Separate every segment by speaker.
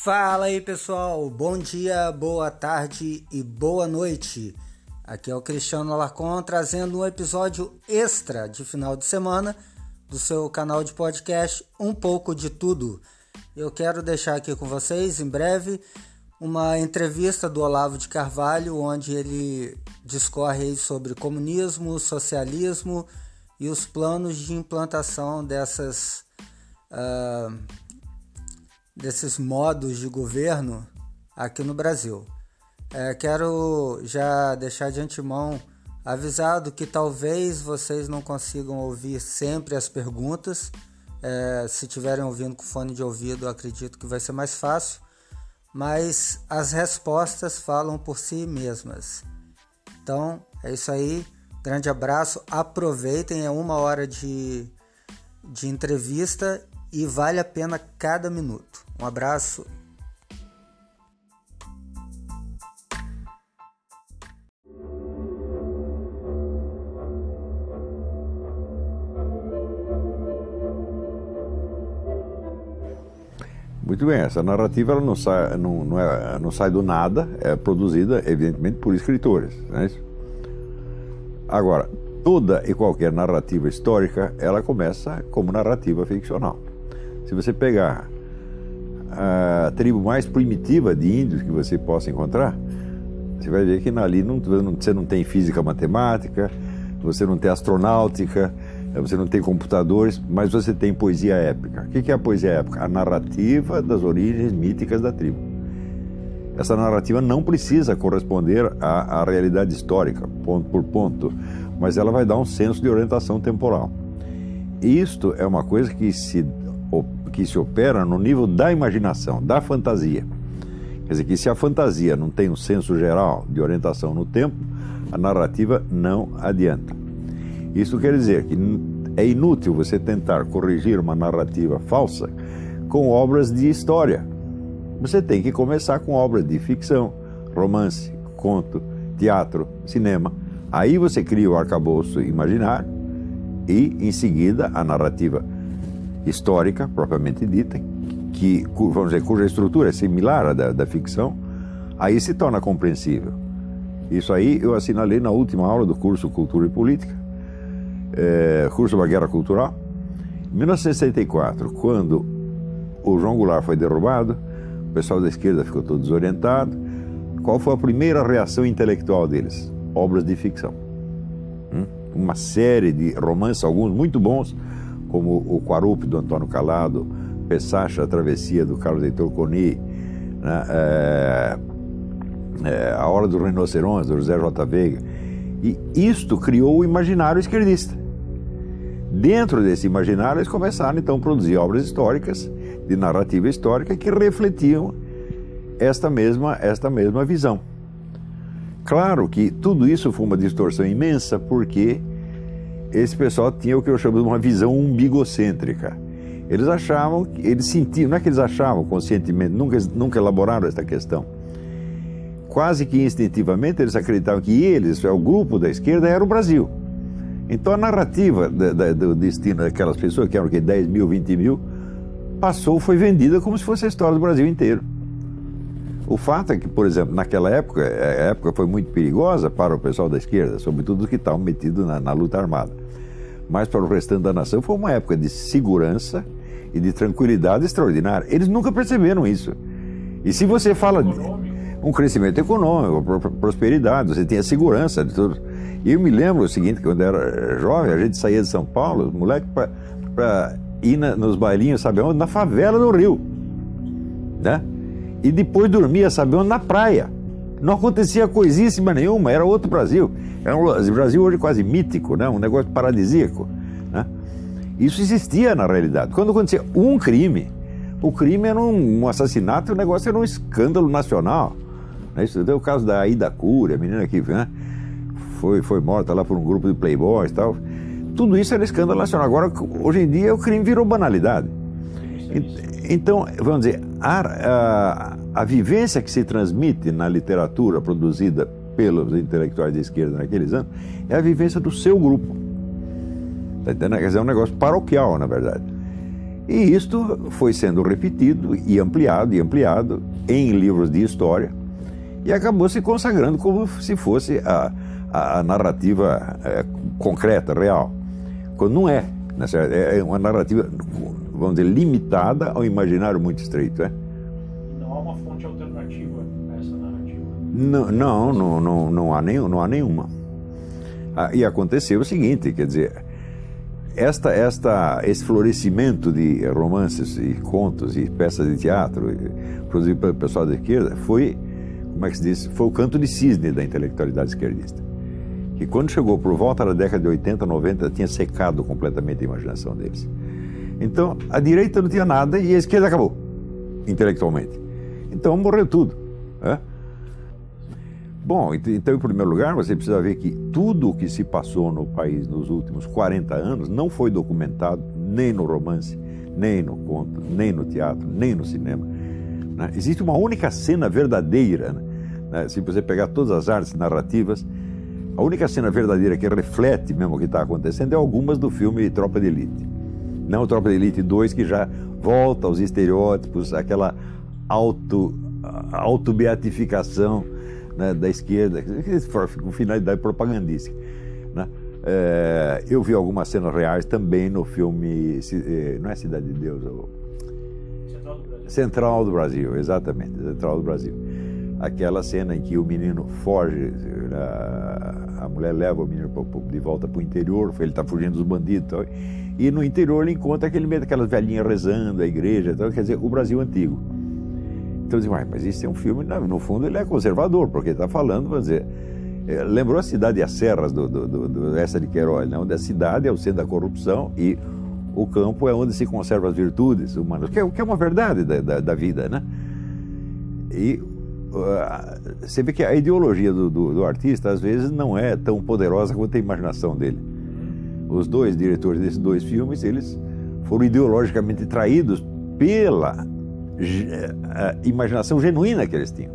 Speaker 1: Fala aí pessoal, bom dia, boa tarde e boa noite. Aqui é o Cristiano Alarcon trazendo um episódio extra de final de semana do seu canal de podcast Um pouco de Tudo. Eu quero deixar aqui com vocês em breve uma entrevista do Olavo de Carvalho, onde ele discorre sobre comunismo, socialismo e os planos de implantação dessas. Uh, desses modos de governo aqui no Brasil. É, quero já deixar de antemão avisado que talvez vocês não consigam ouvir sempre as perguntas. É, se estiverem ouvindo com fone de ouvido, acredito que vai ser mais fácil, mas as respostas falam por si mesmas. Então é isso aí. Grande abraço. Aproveitem, é uma hora de, de entrevista e vale a pena cada minuto. Um abraço.
Speaker 2: Muito bem, essa narrativa ela não, sai, não, não, é, não sai do nada, é produzida, evidentemente, por escritores. Não é isso? Agora, toda e qualquer narrativa histórica, ela começa como narrativa ficcional. Se você pegar a tribo mais primitiva de índios que você possa encontrar, você vai ver que ali não, você não tem física matemática, você não tem astronáutica, você não tem computadores, mas você tem poesia épica. O que é a poesia épica? A narrativa das origens míticas da tribo. Essa narrativa não precisa corresponder à, à realidade histórica, ponto por ponto, mas ela vai dar um senso de orientação temporal. Isto é uma coisa que se que se opera no nível da imaginação, da fantasia. Quer dizer que se a fantasia não tem um senso geral de orientação no tempo, a narrativa não adianta. Isso quer dizer que é inútil você tentar corrigir uma narrativa falsa com obras de história. Você tem que começar com obras de ficção, romance, conto, teatro, cinema. Aí você cria o arcabouço imaginário e, em seguida, a narrativa histórica, propriamente dita, que, vamos dizer, cuja estrutura é similar à da, da ficção, aí se torna compreensível. Isso aí eu assinalei na última aula do curso Cultura e Política, é, curso da Guerra Cultural. Em 1964, quando o João Goulart foi derrubado, o pessoal da esquerda ficou todo desorientado. Qual foi a primeira reação intelectual deles? Obras de ficção. Hum? Uma série de romances, alguns muito bons, como o Quarup do Antônio Calado, Pessacha, a Travessia do Carlos Heitor Coni, né? é, é, A Hora dos Rinocerontes, do José J. Veiga. E isto criou o imaginário esquerdista. Dentro desse imaginário, eles começaram então a produzir obras históricas, de narrativa histórica, que refletiam esta mesma, esta mesma visão. Claro que tudo isso foi uma distorção imensa, porque esse pessoal tinha o que eu chamo de uma visão umbigocêntrica. Eles achavam, eles sentiam, não é que eles achavam conscientemente, nunca, nunca elaboraram esta questão. Quase que instintivamente eles acreditavam que eles, o grupo da esquerda, era o Brasil. Então a narrativa da, da, do destino daquelas pessoas, que eram que 10 mil, 20 mil, passou, foi vendida como se fosse a história do Brasil inteiro. O fato é que, por exemplo, naquela época, a época foi muito perigosa para o pessoal da esquerda, sobretudo os que estavam metidos na, na luta armada. Mas para o restante da nação foi uma época de segurança e de tranquilidade extraordinária. Eles nunca perceberam isso. E se você fala de um crescimento econômico, prosperidade, você tinha segurança de tudo. E eu me lembro o seguinte, quando eu era jovem, a gente saía de São Paulo, moleque, para ir na, nos bailinhos, sabe onde? Na favela do Rio. Né? E depois dormia, sabe onde? Na praia. Não acontecia coisíssima nenhuma, era outro Brasil. Era um Brasil hoje quase mítico, né? um negócio paradisíaco. Né? Isso existia na realidade. Quando acontecia um crime, o crime era um, um assassinato, o negócio era um escândalo nacional. Né? Isso deu o caso da Aida Cury, a menina que né? foi, foi morta lá por um grupo de playboys e tal. Tudo isso era escândalo nacional. Agora, hoje em dia, o crime virou banalidade. Então, vamos dizer, a, a, a vivência que se transmite na literatura produzida pelos intelectuais de esquerda naqueles anos é a vivência do seu grupo. Tá entendendo? É um negócio paroquial, na verdade. E isto foi sendo repetido e ampliado e ampliado em livros de história e acabou se consagrando como se fosse a, a, a narrativa é, concreta, real. Quando não é. Né, é uma narrativa, vamos dizer, limitada ao imaginário muito estreito. É?
Speaker 3: Não há uma fonte alternativa a essa narrativa?
Speaker 2: Não, não, não, não, não, há, nenhum, não há nenhuma. Ah, e aconteceu o seguinte, quer dizer, esta, esta, esse florescimento de romances e contos e peças de teatro, produzido pelo pessoal da esquerda, foi, como é que se diz, foi o canto de cisne da intelectualidade esquerdista. Que quando chegou por volta da década de 80, 90, tinha secado completamente a imaginação deles. Então, a direita não tinha nada e a esquerda acabou, intelectualmente. Então, morreu tudo. Né? Bom, então, em primeiro lugar, você precisa ver que tudo o que se passou no país nos últimos 40 anos não foi documentado nem no romance, nem no conto, nem no teatro, nem no cinema. Né? Existe uma única cena verdadeira. Né? Se você pegar todas as artes narrativas, a única cena verdadeira que reflete mesmo o que está acontecendo é algumas do filme Tropa de Elite. Não Tropa de Elite 2, que já volta aos estereótipos, aquela auto, auto-beatificação né, da esquerda, com finalidade propagandística. Né? É, eu vi algumas cenas reais também no filme, eh, não é Cidade de Deus, é o...
Speaker 3: Central do Brasil.
Speaker 2: Central do Brasil, exatamente, Central do Brasil. Aquela cena em que o menino foge, a, mulher leva o menino de volta para o interior, ele está fugindo dos bandidos e no interior ele encontra aquele meio daquelas velhinhas rezando, a igreja, quer dizer, o Brasil antigo. Então digo, mas isso é um filme, no fundo ele é conservador, porque está falando, vamos dizer, é, lembrou a cidade e as serras do, do, do, do essa de Queiroz, né? onde a cidade é o centro da corrupção e o campo é onde se conservam as virtudes humanas, que é, que é uma verdade da, da, da, vida, né? E uh, você vê que a ideologia do, do, do, artista às vezes não é tão poderosa quanto a imaginação dele. Os dois diretores desses dois filmes, eles foram ideologicamente traídos pela a imaginação genuína que eles tinham.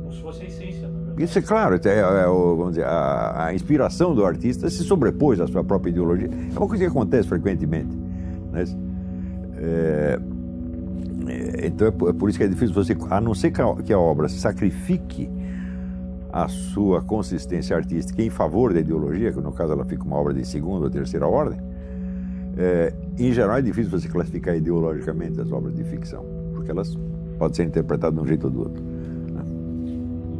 Speaker 3: Como se fosse a essência.
Speaker 2: Isso é claro, é, é, é, vamos dizer, a, a, inspiração do artista se sobrepôs à sua própria ideologia. É uma coisa que acontece frequentemente. Né? Então é por, isso que é difícil você, a não ser que a, que a obra sacrifique a sua consistência artística em favor da ideologia, que no caso ela fica uma obra de segunda ou terceira ordem, é, em geral é difícil você classificar ideologicamente as obras de ficção porque elas podem ser interpretadas de um jeito ou do outro. Né?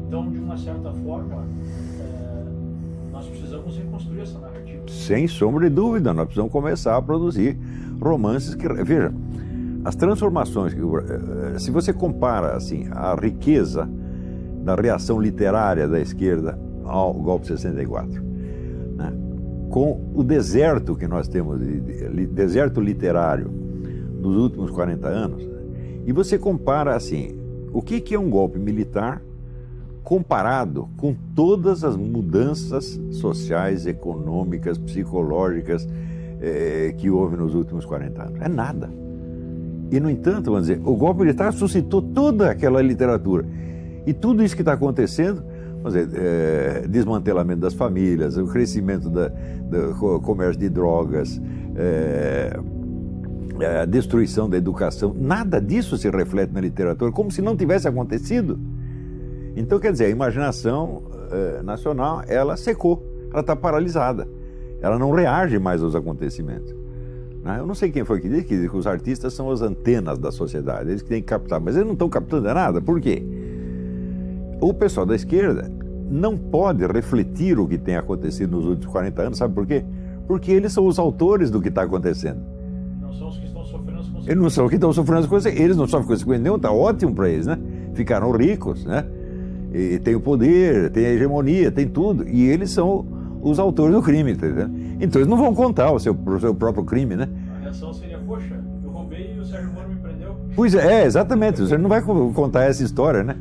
Speaker 3: Então, de uma certa forma, é, nós precisamos reconstruir essa narrativa.
Speaker 2: Sem sombra de dúvida, nós precisamos começar a produzir romances que. Veja, as transformações. Eh, se você compara assim, a riqueza da reação literária da esquerda ao golpe de 64, né, com o deserto que nós temos, de, de, deserto literário dos últimos 40 anos, e você compara assim, o que, que é um golpe militar comparado com todas as mudanças sociais, econômicas, psicológicas eh, que houve nos últimos 40 anos? É nada. E, no entanto, vamos dizer, o golpe militar suscitou toda aquela literatura. E tudo isso que está acontecendo, vamos dizer, é, desmantelamento das famílias, o crescimento do comércio de drogas, é, a destruição da educação, nada disso se reflete na literatura, como se não tivesse acontecido. Então, quer dizer, a imaginação eh, nacional, ela secou, ela está paralisada, ela não reage mais aos acontecimentos. Né? Eu não sei quem foi que disse que os artistas são as antenas da sociedade, eles que têm que captar, mas eles não estão captando nada, por quê? O pessoal da esquerda não pode refletir o que tem acontecido nos últimos 40 anos, sabe por quê? Porque eles são os autores do que está acontecendo.
Speaker 3: Não são os que estão sofrendo as consequências.
Speaker 2: Eles não são os que estão sofrendo as consequências. Eles não sofrem consequências nenhuma, está ótimo para eles, né? Ficaram ricos, né? E tem o poder, tem a hegemonia, tem tudo. E eles são os autores do crime, tá Então eles não vão contar o seu, o seu próprio crime, né?
Speaker 3: A reação seria, poxa, eu roubei e o Sérgio Moro me prendeu.
Speaker 2: Pois é, exatamente. Você não vai contar essa história, né?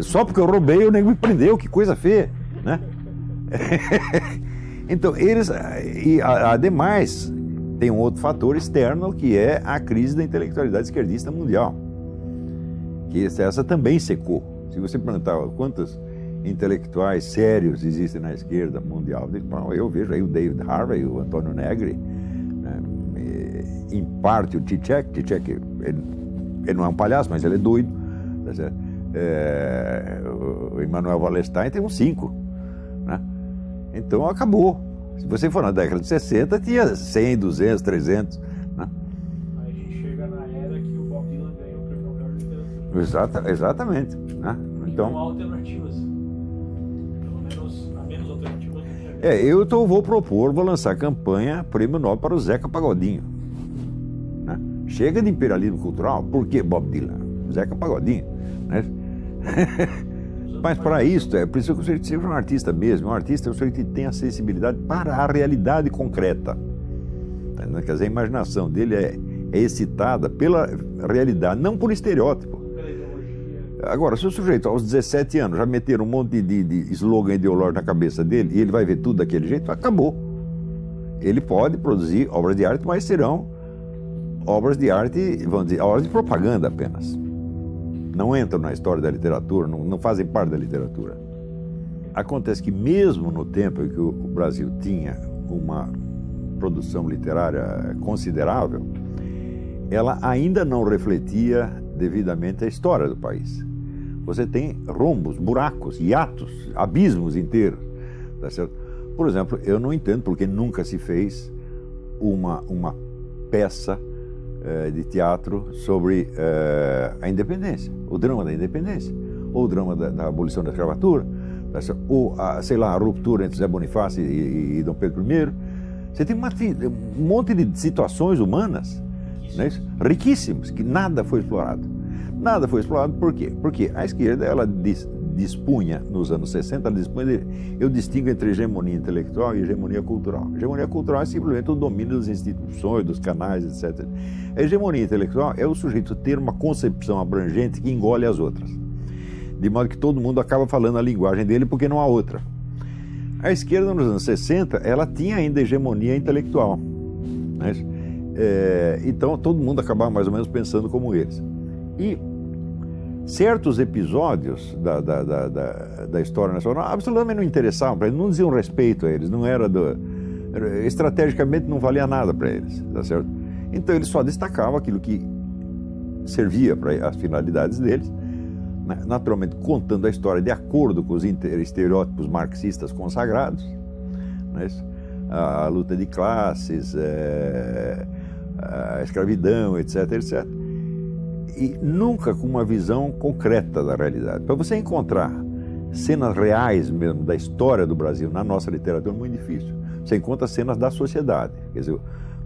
Speaker 2: Só porque eu roubei, o nego me prendeu, que coisa feia, né? então, eles, e ademais, tem um outro fator externo que é a crise da intelectualidade esquerdista mundial. Que essa também secou. Se você perguntar quantos intelectuais sérios existem na esquerda mundial, eu vejo aí o David Harvey, o Antônio Negri, né? em parte o Tchek, Tchek ele, ele, não é um palhaço, mas ele é doido. Tá é, o Emmanuel Wallerstein tem uns cinco. Né? Então acabou. Se você for na década de 60, tinha 100, 200, 300.
Speaker 3: Né? Aí a gente chega na era que o Bob Dylan ganhou o prêmio Nobel de Literatura.
Speaker 2: Exata, exatamente. Né?
Speaker 3: Então, não há alternativas. Pelo menos, há menos alternativas do que
Speaker 2: É, eu tô, vou propor, vou lançar campanha Prêmio Nobel para o Zeca Pagodinho. Né? Chega de imperialismo cultural, por que Bob Dylan? Zeca Pagodinho. Né? Mas para isso, é preciso que o sujeito seja um artista mesmo. Um artista é um sujeito que tem a sensibilidade para a realidade concreta. Quer dizer, a imaginação dele é, é excitada pela realidade, não por estereótipo. Agora, se o sujeito aos 17 anos já meter um monte de, de slogan ideológico na cabeça dele e ele vai ver tudo daquele jeito, acabou. Ele pode produzir obras de arte, mas serão obras de arte, vamos dizer, obras de propaganda apenas não entram na história da literatura, não, não fazem parte da literatura. Acontece que, mesmo no tempo em que o Brasil tinha uma produção literária considerável, ela ainda não refletia devidamente a história do país. Você tem rombos, buracos, hiatos, abismos inteiros. Tá certo? Por exemplo, eu não entendo porque nunca se fez uma, uma peça eh, de teatro sobre eh, a independência, o drama da independência, ou o drama da, da abolição da escravatura, ou, a, sei lá, a ruptura entre Zé Bonifácio e, e, e Dom Pedro I. Você tem uma, um monte de situações humanas né, riquíssimas, que nada foi explorado. Nada foi explorado por quê? Porque a esquerda ela diz, dispunha, nos anos 60, dispunha de, eu distingo entre hegemonia intelectual e hegemonia cultural. Hegemonia cultural é simplesmente o domínio das instituições, dos canais, etc. A hegemonia intelectual é o sujeito ter uma concepção abrangente que engole as outras. De modo que todo mundo acaba falando a linguagem dele porque não há outra. A esquerda, nos anos 60, ela tinha ainda hegemonia intelectual. Né? É, então, todo mundo acabava mais ou menos pensando como eles. E certos episódios da, da, da, da, história nacional absolutamente não interessavam para eles, não diziam respeito a eles, não era do, estrategicamente não valia nada para eles, tá certo? Então eles só destacavam aquilo que servia para as finalidades deles, né? naturalmente contando a história de acordo com os estereótipos marxistas consagrados, né? a, a, luta de classes, é, a escravidão, etc, etc e nunca com uma visão concreta da realidade. Para você encontrar cenas reais mesmo da história do Brasil na nossa literatura é muito difícil. Você encontra cenas da sociedade. Quer dizer,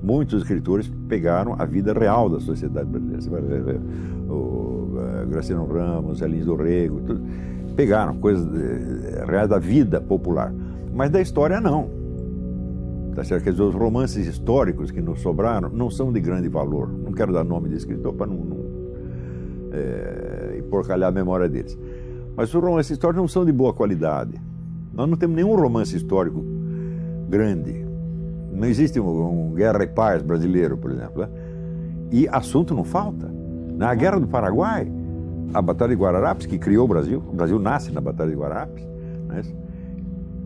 Speaker 2: muitos escritores pegaram a vida real da sociedade brasileira. Você vai ver o uh, Graciano Ramos, Elins do Rego, tudo. pegaram coisas uh, reais da vida popular. Mas da história não. Tá certo? Quer dizer, os romances históricos que nos sobraram não são de grande valor. Não quero dar nome de escritor para não, não é, porcalhar a memória deles. Mas os romances históricos não são de boa qualidade. Nós não temos nenhum romance histórico grande. Não existe um, um Guerra e Paz brasileiro, por exemplo. Né? E assunto não falta. Na Guerra do Paraguai, a Batalha de Guararapes, que criou o Brasil, o Brasil nasce na Batalha de Guararapes. Né?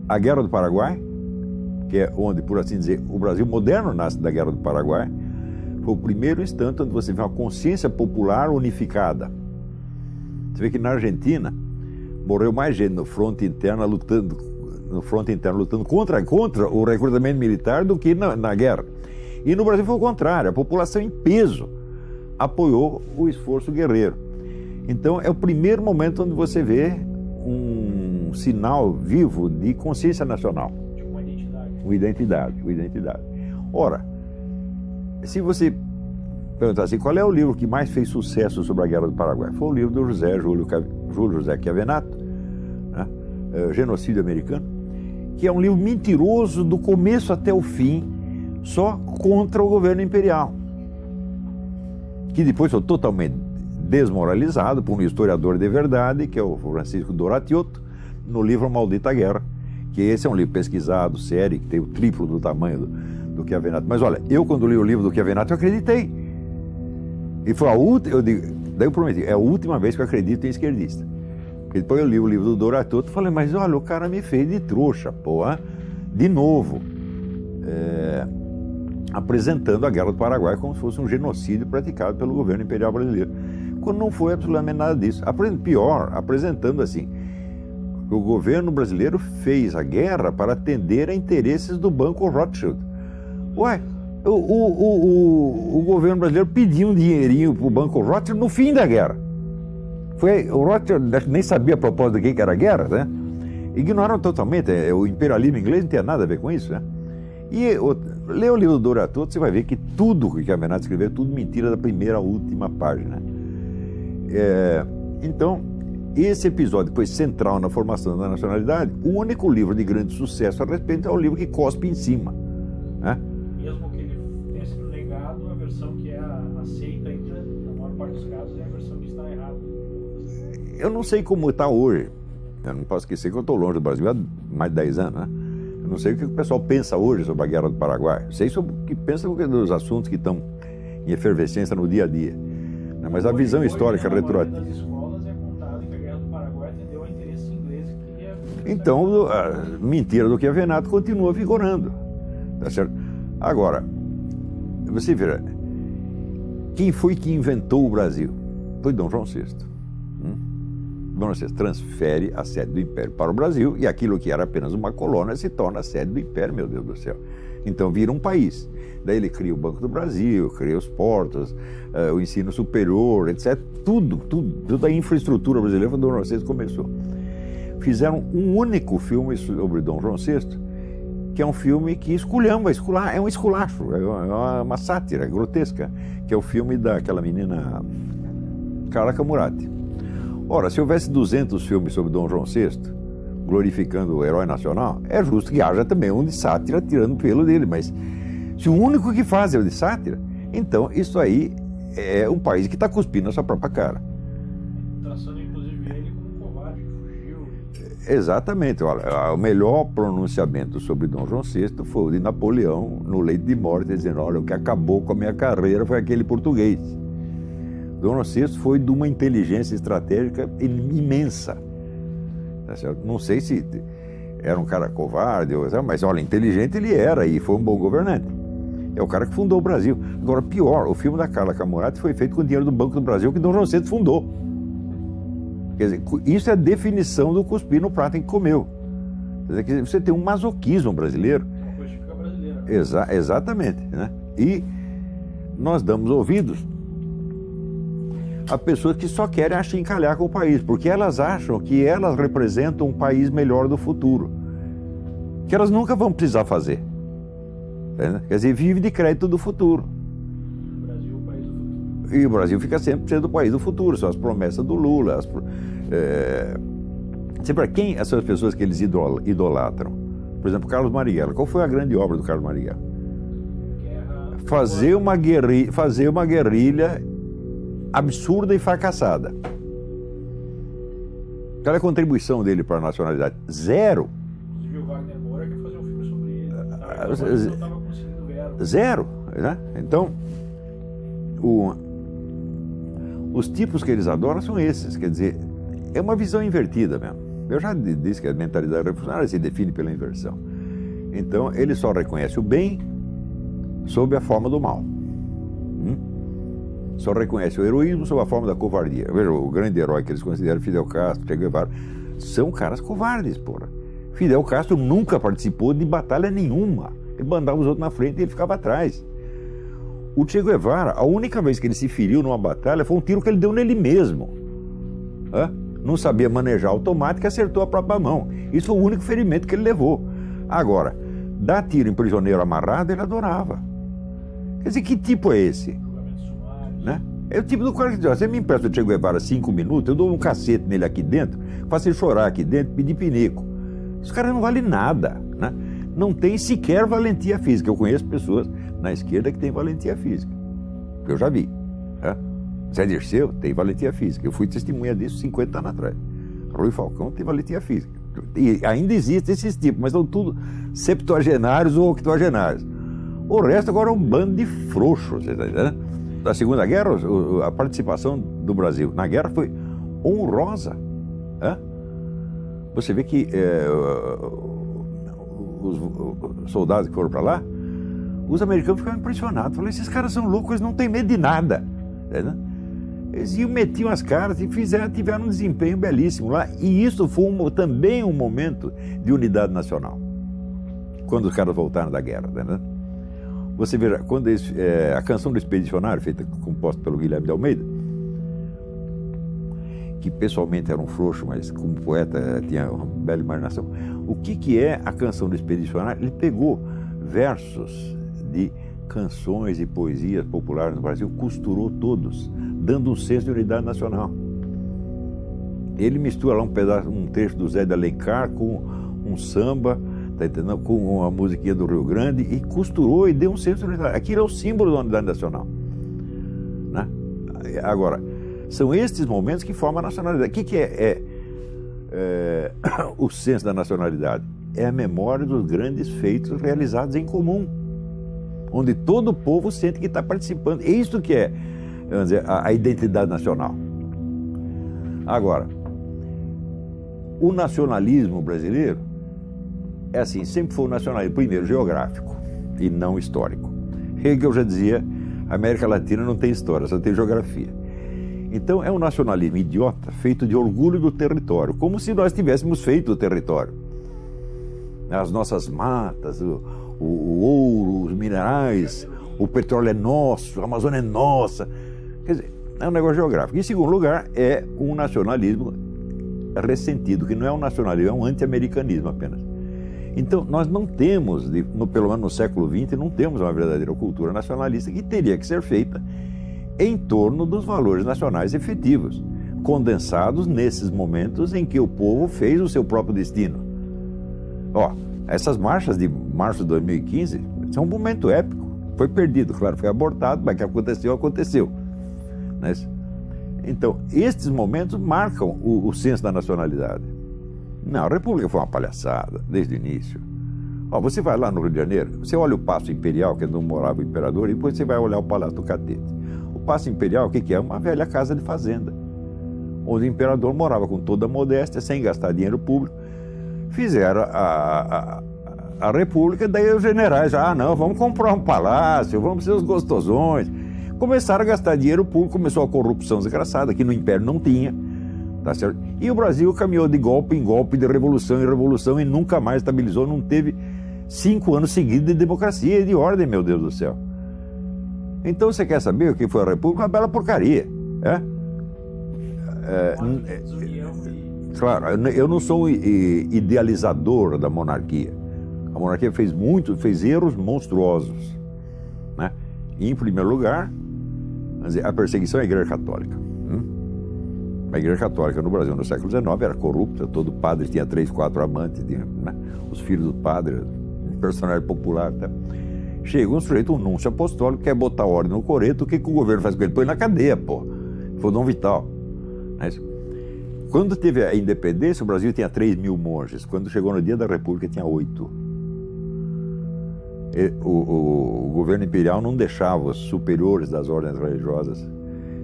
Speaker 2: A Guerra do Paraguai, que é onde, por assim dizer, o Brasil moderno nasce da Guerra do Paraguai, foi o primeiro instante onde você vê uma consciência popular unificada. Você vê que na Argentina morreu mais gente no fronte interno lutando no fronte interno lutando contra contra o recrutamento militar do que na, na guerra. E no Brasil foi o contrário, a população em peso apoiou o esforço guerreiro. Então é o primeiro momento onde você vê um sinal vivo de consciência nacional.
Speaker 3: Uma identidade.
Speaker 2: Uma identidade, uma identidade. Ora, se você perguntar assim, qual é o livro que mais fez sucesso sobre a Guerra do Paraguai? Foi o livro do José Júlio, Júlio José Chiavenato, né? é, Genocídio Americano, que é um livro mentiroso do começo até o fim, só contra o governo imperial, que depois foi totalmente desmoralizado por um historiador de verdade, que é o Francisco Doratiotto, no livro Maldita Guerra, que esse é um livro pesquisado, sério, que tem o triplo do tamanho do, do Chiavenato. Mas olha, eu quando li o livro do Chiavenato, eu acreditei. E foi a última, eu digo, daí eu prometi, é a última vez que eu acredito em esquerdista. Porque depois eu li o livro do Doratoto e falei, mas olha, o cara me fez de trouxa, pô, de novo. É... apresentando a Guerra do Paraguai como se fosse um genocídio praticado pelo governo imperial brasileiro, quando não foi absolutamente nada disso. Pior, apresentando assim, o governo brasileiro fez a guerra para atender a interesses do Banco Rothschild. Ué, o, o, o, o governo brasileiro pediu um dinheirinho para o Banco Rothschild no fim da guerra. Foi, o Rothschild nem sabia a propósito de que era a guerra, né? Ignoraram totalmente. É, o imperialismo inglês não tinha nada a ver com isso, né? E o, lê o livro do Dorato, você vai ver que tudo que a Menato escreveu é tudo mentira da primeira à última página. É, então, esse episódio foi central na formação da nacionalidade. O único livro de grande sucesso a respeito é o livro que cospe em cima. Né? Eu não sei como está hoje. Eu não posso esquecer que eu estou longe do Brasil há mais de 10 anos. Né? Eu não sei o que o pessoal pensa hoje sobre a Guerra do Paraguai. Eu sei sobre o que pensa dos assuntos que estão em efervescência no dia a dia. Né? Mas a visão histórica retroativa. Então, a mentira do que é Venato continua vigorando. Tá certo? Agora, você vê, quem foi que inventou o Brasil? Foi Dom João VI. Dom VI transfere a sede do Império para o Brasil e aquilo que era apenas uma colônia se torna a sede do Império, meu Deus do céu. Então vira um país. Daí ele cria o Banco do Brasil, cria os portos, uh, o ensino superior, etc. Tudo, tudo, toda a infraestrutura brasileira, quando Dom João começou fizeram um único filme sobre Dom João VI, que é um filme que esculhamba, escula, é um esculacho, é uma sátira grotesca, que é o filme daquela menina Carla Camurati. Ora, se houvesse 200 filmes sobre Dom João VI, glorificando o herói nacional, é justo que haja também um de sátira tirando pelo dele, mas se o único que faz é o de sátira, então isso aí é um país que está cuspindo a sua própria cara. Exatamente. Olha, o melhor pronunciamento sobre Dom João VI foi o de Napoleão no leito de morte, dizendo: Olha, o que acabou com a minha carreira foi aquele português. Dom João VI foi de uma inteligência estratégica imensa. Tá Não sei se era um cara covarde, mas olha, inteligente ele era e foi um bom governante. É o cara que fundou o Brasil. Agora, pior, o filme da Carla Camurati foi feito com dinheiro do Banco do Brasil que Dom João VI fundou. Quer dizer, isso é a definição do cuspir no prato em que comeu. Quer dizer, você tem um masoquismo brasileiro.
Speaker 3: Uma coisa típica brasileira.
Speaker 2: Exa exatamente. Né? E nós damos ouvidos a pessoas que só querem achincalhar com o país, porque elas acham que elas representam um país melhor do futuro, que elas nunca vão precisar fazer. Né? Quer dizer, vive de crédito do futuro. E o Brasil fica sempre sendo o país do futuro, são as promessas do Lula. As, é, sempre quem essas pessoas que eles idolatram? Por exemplo, Carlos Marighella. Qual foi a grande obra do Carlos Marighella? Fazer uma, guerrilha, fazer uma guerrilha absurda e fracassada. Qual é a contribuição dele para a nacionalidade? Zero.
Speaker 3: Inclusive o Wagner Moura quer fazer um filme sobre ele. Ah,
Speaker 2: Zero. Né? Então, o, os tipos que eles adoram são esses, quer dizer, é uma visão invertida mesmo. Eu já disse que a mentalidade revolucionária se define pela inversão. Então, ele só reconhece o bem sob a forma do mal. Só reconhece o heroísmo sob a forma da covardia. Veja, o grande herói que eles consideram Fidel Castro, Che Guevara, são caras covardes, porra. Fidel Castro nunca participou de batalha nenhuma. Ele mandava os outros na frente e ele ficava atrás. O Che Guevara, a única vez que ele se feriu numa batalha foi um tiro que ele deu nele mesmo. Hã? Não sabia manejar automático e acertou a própria mão. Isso foi o único ferimento que ele levou. Agora, dar tiro em prisioneiro amarrado, ele adorava. Quer dizer, que tipo é esse? É o tipo do cara que diz, você me empresta o Che Guevara cinco minutos, eu dou um cacete nele aqui dentro, faço ele chorar aqui dentro, pedir pinico. Esse cara não vale nada, né? Não tem sequer valentia física. Eu conheço pessoas na esquerda que tem valentia física. Eu já vi. Né? Zé Dirceu tem valentia física. Eu fui testemunha disso 50 anos atrás. Rui Falcão tem valentia física. E ainda existem esses tipos, mas são tudo septuagenários ou octogenários. O resto agora é um bando de frouxos. Tá da Segunda Guerra, a participação do Brasil na guerra foi honrosa. Você vê que é, os soldados que foram para lá os americanos ficavam impressionados. Falaram, esses caras são loucos, eles não têm medo de nada. Né? Eles iam, metiam as caras e fizeram, tiveram um desempenho belíssimo lá. E isso foi um, também um momento de unidade nacional. Quando os caras voltaram da guerra. Né? Você veja, quando é, a canção do Expedicionário, feita, composta pelo Guilherme de Almeida, que pessoalmente era um frouxo, mas como poeta tinha uma bela imaginação. O que, que é a canção do Expedicionário? Ele pegou versos de canções e poesias populares no Brasil, costurou todos, dando um senso de unidade nacional. Ele mistura lá um pedaço, um trecho do Zé de Alencar com um samba, tá entendendo? com a musiquinha do Rio Grande e costurou e deu um senso de unidade. Aquilo é o símbolo da unidade nacional. Né? Agora, são estes momentos que formam a nacionalidade. O que, que é, é, é o senso da nacionalidade? É a memória dos grandes feitos realizados em comum onde todo o povo sente que está participando. É isso que é vamos dizer, a, a identidade nacional. Agora, o nacionalismo brasileiro é assim, sempre foi um nacionalismo, primeiro, geográfico e não histórico. Hegel já dizia, a América Latina não tem história, só tem geografia. Então é um nacionalismo idiota, feito de orgulho do território, como se nós tivéssemos feito o território. As nossas matas, o, o, o ouro, os minerais, o petróleo é nosso, a Amazônia é nossa. Quer dizer, é um negócio geográfico. Em segundo lugar, é um nacionalismo ressentido, que não é um nacionalismo, é um anti-americanismo apenas. Então, nós não temos, no, pelo menos no século XX, não temos uma verdadeira cultura nacionalista que teria que ser feita em torno dos valores nacionais efetivos, condensados nesses momentos em que o povo fez o seu próprio destino. Ó, essas marchas de março de 2015 são um momento épico. Foi perdido, claro, foi abortado, mas que aconteceu, aconteceu. Né? Então, estes momentos marcam o, o senso da nacionalidade. Não, a República foi uma palhaçada, desde o início. Ó, você vai lá no Rio de Janeiro, você olha o Paço Imperial, que é onde morava o imperador, e depois você vai olhar o Palácio do Catete. O Paço Imperial, o que, que é? Uma velha casa de fazenda, onde o imperador morava com toda a modéstia, sem gastar dinheiro público, fizeram a, a, a República, daí os generais, ah, não, vamos comprar um palácio, vamos ser os gostosões. Começaram a gastar dinheiro público, começou a corrupção desgraçada, que no Império não tinha. Tá certo? E o Brasil caminhou de golpe em golpe, de revolução em revolução e nunca mais estabilizou, não teve cinco anos seguidos de democracia e de ordem, meu Deus do céu. Então você quer saber o que foi a República? Uma bela porcaria. É? é, é Claro, eu não sou idealizador da monarquia. A monarquia fez muito, fez erros monstruosos. Né? E, em primeiro lugar, a perseguição à Igreja Católica. A Igreja Católica no Brasil no século XIX era corrupta, todo padre tinha três, quatro amantes, tinha, né? os filhos do padre, personagem popular. Tá? Chega um sujeito, um núncio apostólico, quer botar ordem no coreto, o que, que o governo faz com ele? Põe na cadeia, pô. Foi Dom Vital. Né? Quando teve a independência, o Brasil tinha 3 mil monges. Quando chegou no dia da República, tinha 8. O, o, o, governo imperial não deixava os superiores das ordens religiosas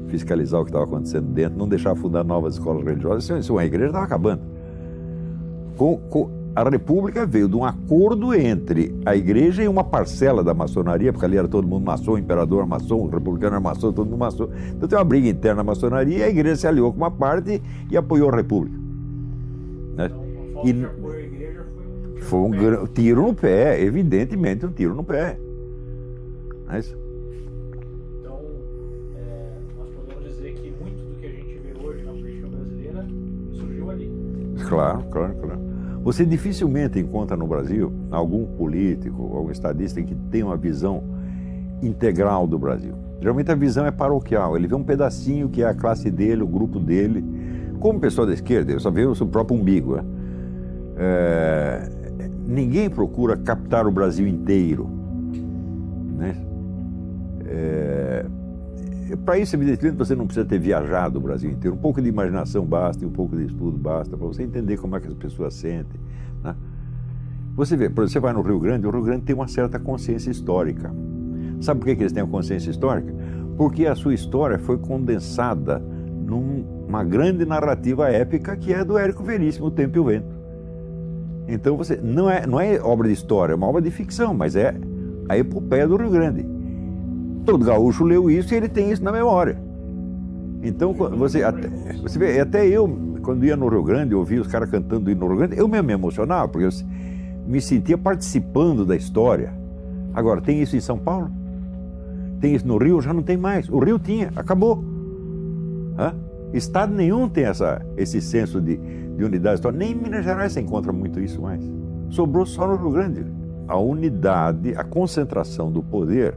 Speaker 2: fiscalizar o que estava acontecendo dentro, não deixava fundar novas escolas religiosas. Isso, isso a igreja estava acabando. Com, com, a República veio de um acordo entre a igreja e uma parcela da maçonaria, porque ali era todo mundo maçom, imperador maçom, o republicano era maçom, todo mundo maçom. Então tem uma briga interna na maçonaria e a igreja se aliou com uma parte e apoiou a República. Né?
Speaker 3: Então, e, foi,
Speaker 2: um tiro no pé, evidentemente um tiro no pé.
Speaker 3: Não
Speaker 2: Claro, claro, claro. Você dificilmente encontra no Brasil algum político, algum estadista que tenha uma visão integral do Brasil. Geralmente a visão é paroquial, ele vê um pedacinho que é a classe dele, o grupo dele. Como pessoa da esquerda, ele só vê o seu próprio umbigo. Né? É... Ninguém procura captar o Brasil inteiro. Né? É... Para isso, evidentemente, você não precisa ter viajado o Brasil inteiro. Um pouco de imaginação basta e um pouco de estudo basta para você entender como é que as pessoas sentem. Né? Você vê, por exemplo, você vai no Rio Grande, o Rio Grande tem uma certa consciência histórica. Sabe por que, que eles têm a consciência histórica? Porque a sua história foi condensada numa grande narrativa épica que é do Érico Veríssimo, O Tempo e o Vento. Então você não é, não é obra de história, é uma obra de ficção, mas é a epopeia do Rio Grande. Todo gaúcho leu isso e ele tem isso na memória. Então, você até, você vê, até eu, quando ia no Rio Grande, ouvia os caras cantando no Rio Grande, eu mesmo me emocionava, porque eu me sentia participando da história. Agora, tem isso em São Paulo? Tem isso no Rio? Já não tem mais. O Rio tinha, acabou. Hã? Estado nenhum tem essa, esse senso de, de unidade histórica. Nem em Minas Gerais se encontra muito isso mais. Sobrou só no Rio Grande. A unidade, a concentração do poder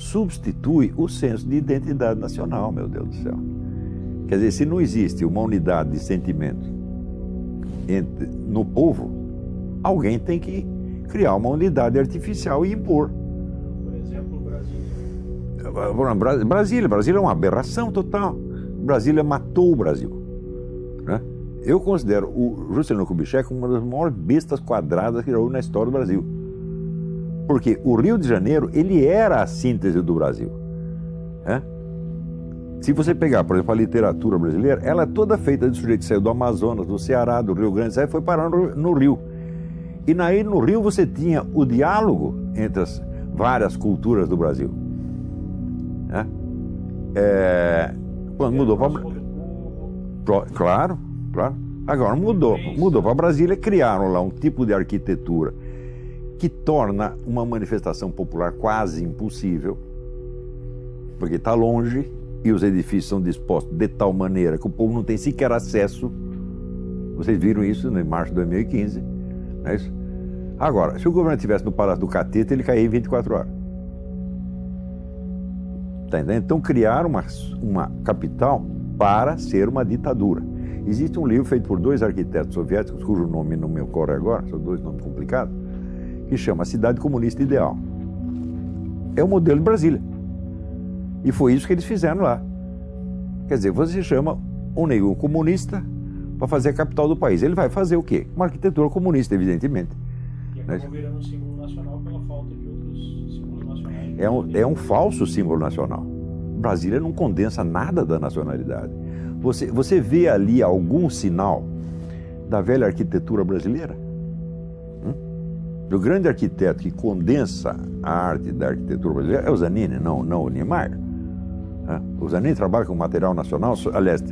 Speaker 2: substitui o senso de identidade nacional, meu Deus do céu. Quer dizer, se não existe uma unidade de sentimento entre, no povo, alguém tem que criar uma unidade artificial e impor.
Speaker 3: Por exemplo, Brasília.
Speaker 2: Brasília, Brasília é uma aberração total. Brasília matou o Brasil. Né? Eu considero o Juscelino Kubitschek uma das maiores bestas quadradas que já houve na história do Brasil. Porque o Rio de Janeiro, ele era a síntese do Brasil. Né? Se você pegar, por exemplo, a literatura brasileira, ela é toda feita de sujeito que saiu do Amazonas, do Ceará, do Rio Grande, e foi parar no, Rio. E naí no Rio você tinha o diálogo entre as várias culturas do Brasil. Né? É, quando mudou para. Claro, claro. Agora mudou, mudou para Brasília, criaram lá um tipo de arquitetura que torna uma manifestação popular quase impossível, porque está longe e os edifícios são dispostos de tal maneira que o povo não tem sequer acesso. Vocês viram isso em março de 2015, não é isso? Agora, se o governo estivesse no Palácio do Catete, ele caía em 24 horas. Tá então criaram uma, uma capital para ser uma ditadura. Existe um livro feito por dois arquitetos soviéticos, cujo nome não me ocorre agora, são dois nomes complicados, que chama Cidade Comunista Ideal. É o modelo de Brasília. E foi isso que eles fizeram lá. Quer dizer, você chama um negro comunista para fazer a capital do país. Ele vai fazer o quê? Uma arquitetura comunista, evidentemente.
Speaker 3: E acabou virando um símbolo nacional pela falta de outros símbolos nacionais.
Speaker 2: É um, é um falso símbolo nacional. Brasília não condensa nada da nacionalidade. Você, você vê ali algum sinal da velha arquitetura brasileira? O grande arquiteto que condensa a arte da arquitetura brasileira é o Zanini, não, não o Niemeyer. O Zanini trabalha com material nacional, aliás,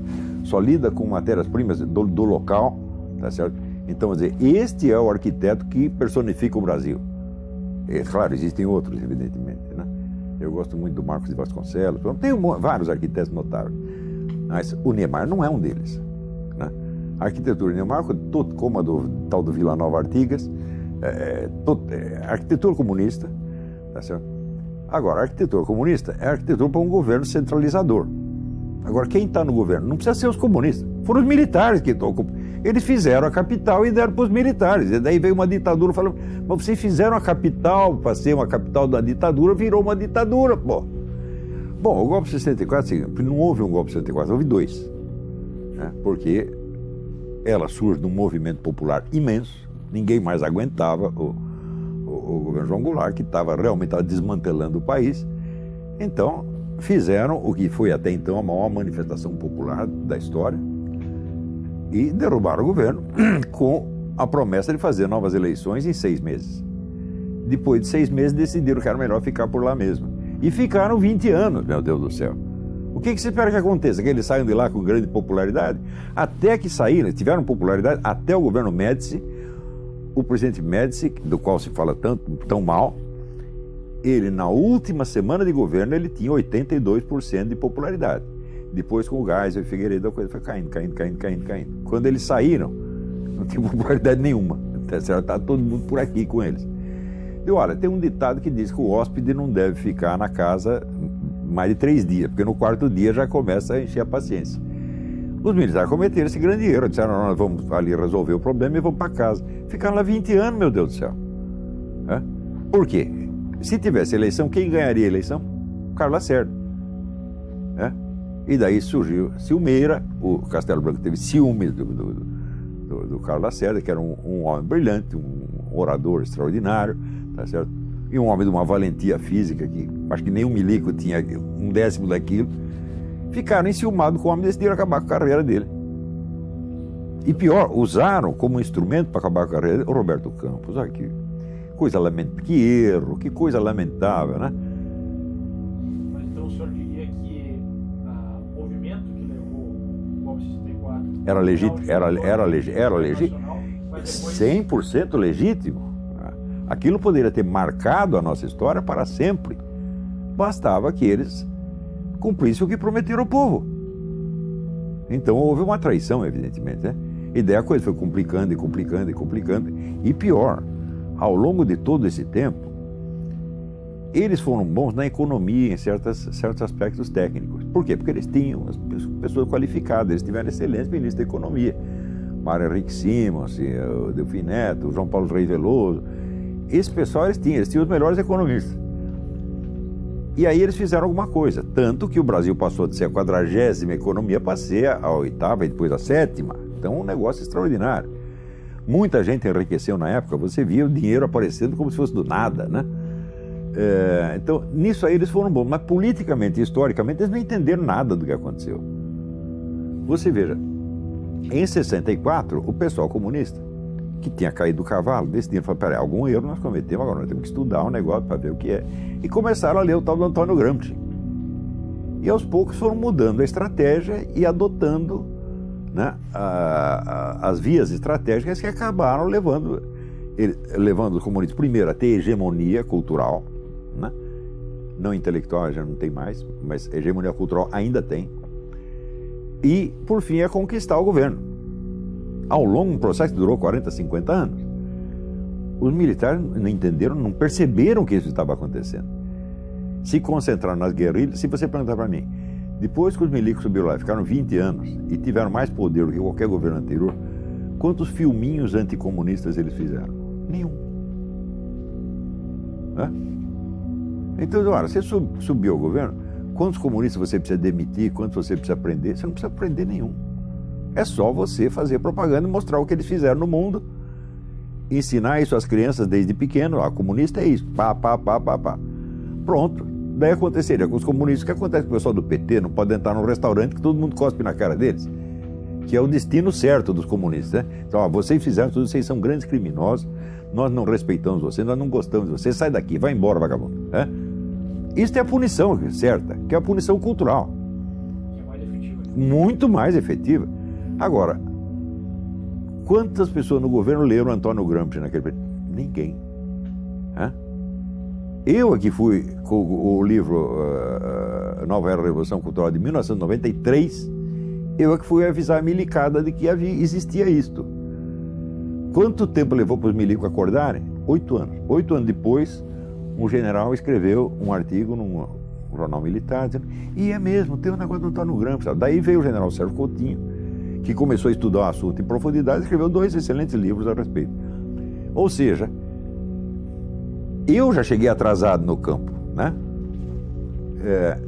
Speaker 2: só lida com matérias-primas do, do, local, tá certo? Então, dizer, este é o arquiteto que personifica o Brasil. É, claro, existem outros, evidentemente, né? Eu gosto muito do Marcos de Vasconcelos, tem vários arquitetos notáveis, mas o Niemeyer não é um deles. Né? A arquitetura de Niemeyer, como a do tal do Vila Nova Artigas, é, é, arquitetura comunista, tá certo? Agora, arquitetura comunista é arquitetura para um governo centralizador. Agora, quem está no governo? Não precisa ser os comunistas. Foram os militares que estão. Eles fizeram a capital e deram para os militares. E daí veio uma ditadura falando: mas vocês fizeram a capital para ser uma capital da ditadura, virou uma ditadura, pô. Bom, o golpe de 64, assim, não houve um golpe de 64, houve dois. Né? Porque ela surge de um movimento popular imenso, ninguém mais aguentava o, o, o governo João Goulart, que estava realmente desmantelando o país. Então, fizeram o que foi até então a maior manifestação popular da história e derrubaram o governo com a promessa de fazer novas eleições em seis meses. Depois de seis meses, decidiram que era melhor ficar por lá mesmo. E ficaram 20 anos, meu Deus do céu. O que, que se espera que aconteça? Que eles saiam de lá com grande popularidade? Até que saíram, tiveram popularidade até o governo Médici, o presidente Médici, do qual se fala tanto, tão mal, ele na última semana de governo ele tinha 82% de popularidade. Depois com o Geisel e Figueiredo a coisa foi caindo, caindo, caindo, caindo, caindo. Quando eles saíram, não tinha popularidade nenhuma. Está tá todo mundo por aqui com eles. E olha, tem um ditado que diz que o hóspede não deve ficar na casa mais de três dias, porque no quarto dia já começa a encher a paciência. Os militares cometeram esse grande erro. Disseram, nós vamos ali resolver o problema e vamos para casa. Ficaram lá 20 anos, meu Deus do céu. É? Por quê? Se tivesse eleição, quem ganharia a eleição? Carlos Lacerda. E daí surgiu Silmeira, o Castelo Branco teve ciúmes do, do, do, do Carlos Lacerda, que era um, um, homem brilhante, um orador extraordinário, tá certo? E um homem de uma valentia física que acho que nem um milico tinha um décimo daquilo ficaram enciumados com o homem e decidiram acabar com a carreira dele. E pior, usaram como instrumento para acabar com a carreira dele o Roberto Campos. Olha que Coisa lamentável, que erro, que coisa lamentável, né?
Speaker 3: Mas então o senhor diria que ah, o movimento que levou o golpe de 64
Speaker 2: Era legítimo, era, era, legi- era legítimo,
Speaker 3: nacional, mas depois
Speaker 2: 100% legítimo. Aquilo poderia ter marcado a nossa história para sempre. Bastava que eles cumprissem o que prometeram ao povo. Então houve uma traição, evidentemente. Né? E daí a coisa foi complicando e complicando e complicando. E pior, ao longo de todo esse tempo, eles foram bons na economia, em certas, certos aspectos técnicos. Por quê? Porque eles tinham as pessoas qualificadas, eles tiveram excelentes ministros da economia. Mário Henrique Simons, e, o Delfim Neto, o João Paulo Reis Veloso. Esse pessoal eles tinham, eles tinham os melhores economistas. E aí eles fizeram alguma coisa. Tanto que o Brasil passou de ser a quadragésima economia para ser a oitava e depois a sétima. Então, um negócio extraordinário. Muita gente enriqueceu na época, você via o dinheiro aparecendo como se fosse do nada, né? É, então, nisso aí eles foram bons, mas politicamente e historicamente eles não entenderam nada do que aconteceu. Você veja, em 64, o pessoal comunista, que tinha caído do cavalo, decidiram, falar, peraí, algum erro nós cometemos, agora nós temos que estudar o negócio para ver o que é. E começaram a ler o tal do Antônio Gramsci. E aos poucos foram mudando a estratégia e adotando né, a, a, as vias estratégicas que acabaram levando, ele, levando os comunistas, primeiro, a ter hegemonia cultural, né? não intelectual já não tem mais, mas hegemonia cultural ainda tem, e, por fim, a conquistar o governo. Ao longo um processo que durou 40, 50 anos, os militares não entenderam, não perceberam que isso estava acontecendo. Se concentraram nas guerrilhas. Se você perguntar para mim, depois que os milicos subiram lá ficaram 20 anos e tiveram mais poder do que qualquer governo anterior, quantos filminhos anticomunistas eles fizeram? Nenhum. Então, olha, você sub, subiu ao governo, quantos comunistas você precisa demitir, quantos você precisa prender? Você não precisa prender nenhum. É só você fazer propaganda e mostrar o que eles fizeram no mundo. Ensinar isso às crianças desde pequeno. Ah, comunista é isso. Pá, pá, pá, pá, pá. Pronto. Daí aconteceria com os comunistas. O que acontece com o pessoal do PT? Não pode entrar num restaurante que todo mundo cospe na cara deles. Que é o destino certo dos comunistas. Né? Então, ó, vocês fizeram tudo, vocês são grandes criminosos. Nós não respeitamos vocês, nós não gostamos de vocês. Sai daqui, vai embora, vagabundo. Né? Isso é a punição certa, que é a punição cultural.
Speaker 3: que é mais efetivo.
Speaker 2: Muito mais efetiva. Agora, quantas pessoas no governo leram Antônio Gramsci naquele período? Ninguém. Hã? Eu aqui fui com o livro uh, Nova Era Revolução Cultural de 1993, eu é que fui avisar a milicada de que havia, existia isto. Quanto tempo levou para os milicos acordarem? Oito anos. Oito anos depois, um general escreveu um artigo num jornal militar dizendo, e é mesmo, tem um negócio do Antônio Gramsci. Daí veio o general Sérgio Coutinho, que começou a estudar o assunto em profundidade escreveu dois excelentes livros a respeito. Ou seja, eu já cheguei atrasado no campo, né? É,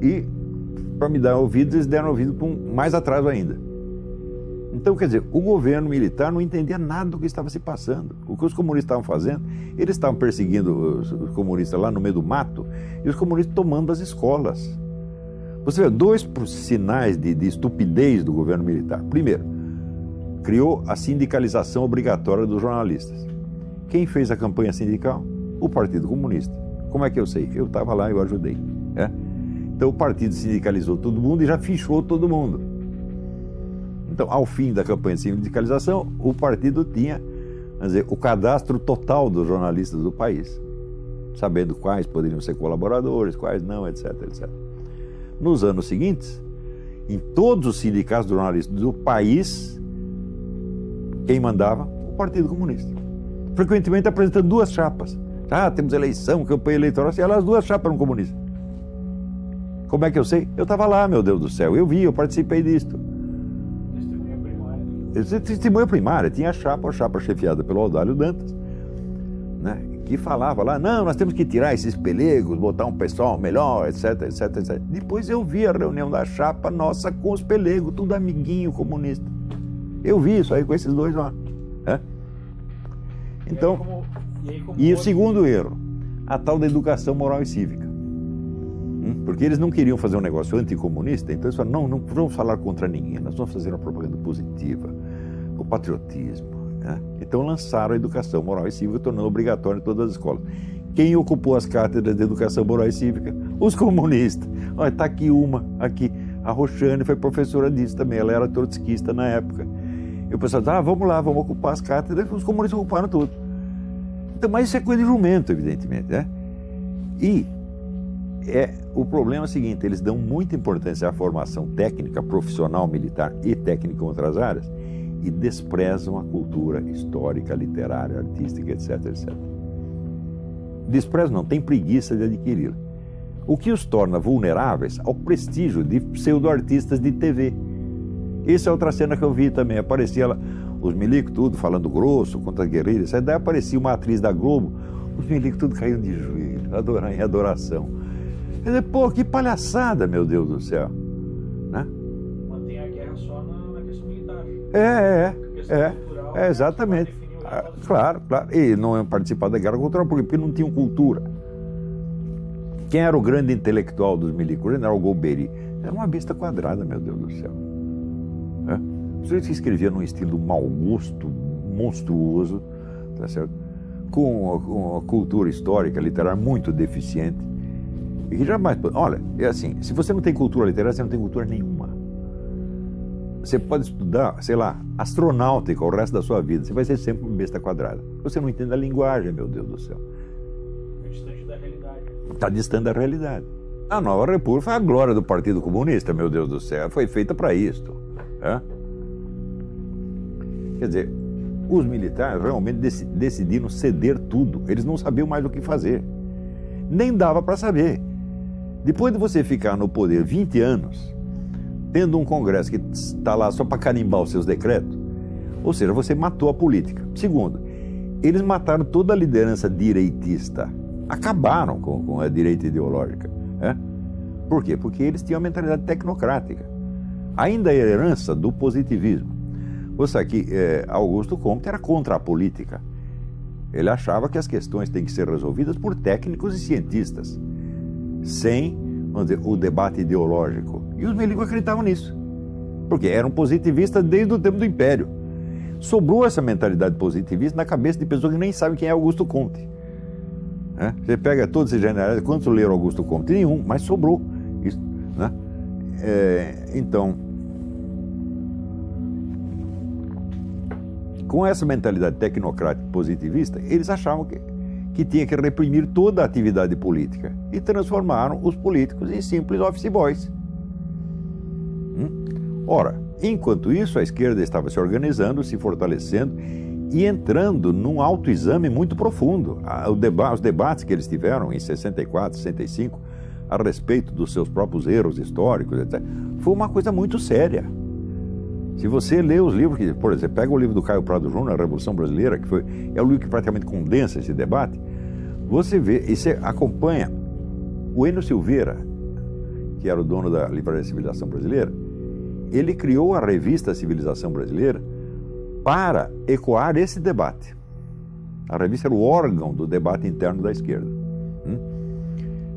Speaker 2: e para me dar ouvidos, eles deram ouvido com mais atraso ainda. Então, quer dizer, o governo militar não entendia nada do que estava se passando. O que os comunistas estavam fazendo, eles estavam perseguindo os comunistas lá no meio do mato e os comunistas tomando as escolas. Você vê dois sinais de, de estupidez do governo militar. Primeiro, criou a sindicalização obrigatória dos jornalistas. Quem fez a campanha sindical? O Partido Comunista. Como é que eu sei? Eu estava lá eu ajudei. É? Então o partido sindicalizou todo mundo e já fichou todo mundo. Então, ao fim da campanha de sindicalização, o partido tinha dizer, o cadastro total dos jornalistas do país, sabendo quais poderiam ser colaboradores, quais não, etc, etc. Nos anos seguintes, em todos os sindicatos jornalistas do país, quem mandava? O Partido Comunista. Frequentemente apresentando duas chapas. Ah, temos eleição, campanha eleitoral, e elas duas chapas eram comunistas. Como é que eu sei? Eu estava lá, meu Deus do céu, eu vi, eu participei disto.
Speaker 3: Testemunha primária.
Speaker 2: Testemunha primária, tinha a chapa, a chapa chefiada pelo Audálio Dantas, né, que falava lá, não, nós temos que tirar esses pelegos, botar um pessoal melhor, etc, etc, etc. Depois eu vi a reunião da chapa nossa com os pelegos, tudo amiguinho comunista. Eu vi isso aí com esses dois lá. Né? Então,
Speaker 3: e, como, e, aí,
Speaker 2: e o
Speaker 3: outro-
Speaker 2: segundo erro, a tal da educação moral e cívica. Hum? Porque eles não queriam fazer um negócio anticomunista, então eles falaram, não, não vamos falar contra ninguém, nós vamos fazer uma propaganda positiva, o patriotismo, Né? Então lançaram a educação moral e cívica, tornando obrigatória em todas as escolas. Quem ocupou as cátedras de educação moral e cívica? Os comunistas. Olha, está aqui uma, aqui. A Roxane foi professora disso também, ela era trotskista na época. E o pessoal ah, vamos lá, vamos ocupar as cátedras. Os comunistas ocuparam tudo. Então, mas isso é coisa de jumento, evidentemente. Né? E é, o problema é o seguinte, eles dão muita importância à formação técnica, profissional, militar e técnica em outras áreas e desprezam a cultura histórica, literária, artística, etc, etc. Desprezam não, tem preguiça de adquiri-la. O que os torna vulneráveis ao prestígio de pseudo-artistas de TV. Essa é outra cena que eu vi também. Aparecia lá, os milicos tudo falando grosso contra as guerrilhas. Aí daí aparecia uma atriz da Globo, os milicos tudo caindo de joelho, em adoração. Eu disse, pô, que palhaçada, meu Deus do céu.
Speaker 3: Militar.
Speaker 2: É, é, é. É, exatamente. Ah, claro, claro. E não participar da guerra cultural porque, não tinham cultura. Quem era o grande intelectual dos milicos? O general Golbery. Era uma besta quadrada, meu Deus do céu. É? O sujeito se escrevia num estilo mau gosto, monstruoso, tá certo? Com, com uma cultura histórica, literária muito deficiente. E que jamais. Olha, é assim: se você não tem cultura literária, você não tem cultura nenhuma. Você pode estudar, sei lá, astronáutica o resto da sua vida, você vai ser sempre uma besta quadrada. Você não entende a linguagem, meu Deus do céu.
Speaker 3: Está distante da realidade.
Speaker 2: Está distante da realidade. A nova república foi a glória do Partido Comunista, meu Deus do céu. Foi feita para isto. É? Quer dizer, os militares realmente decidiram ceder tudo. Eles não sabiam mais o que fazer. Nem dava para saber. Depois de você ficar no poder 20 anos, tendo um Congresso que está lá só para carimbar os seus decretos, ou seja, você matou a política. Segundo, eles mataram toda a liderança direitista. Acabaram com, com a direita ideológica. É? Por quê? Porque eles tinham uma mentalidade tecnocrática. Ainda a herança do positivismo. Você aqui, é, Augusto Comte era contra a política. Ele achava que as questões têm que ser resolvidas por técnicos e cientistas sem dizer, o debate ideológico. E os milicos acreditavam nisso, porque eram positivistas desde o tempo do Império. Sobrou essa mentalidade positivista na cabeça de pessoas que nem sabem quem é Augusto Conte. É? Você pega todos esses generais, quantos leram Augusto Conte? Nenhum, mas sobrou. Isso, né? é, então, com essa mentalidade tecnocrática positivista, eles achavam que que tinha que reprimir toda a atividade política e transformaram os políticos em simples office boys. Ora, enquanto isso, a esquerda estava se organizando, se fortalecendo e entrando num autoexame muito profundo. Os debates que eles tiveram em 64, 65, a respeito dos seus próprios erros históricos, etc., foi uma coisa muito séria. Se você lê os livros, que, por exemplo, pega o livro do Caio Prado Júnior, A Revolução Brasileira, que foi, é o livro que praticamente condensa esse debate, você vê e você acompanha o Enio Silveira, que era o dono da Livraria Civilização Brasileira, ele criou a revista Civilização Brasileira para ecoar esse debate. A revista era o órgão do debate interno da esquerda. Hum?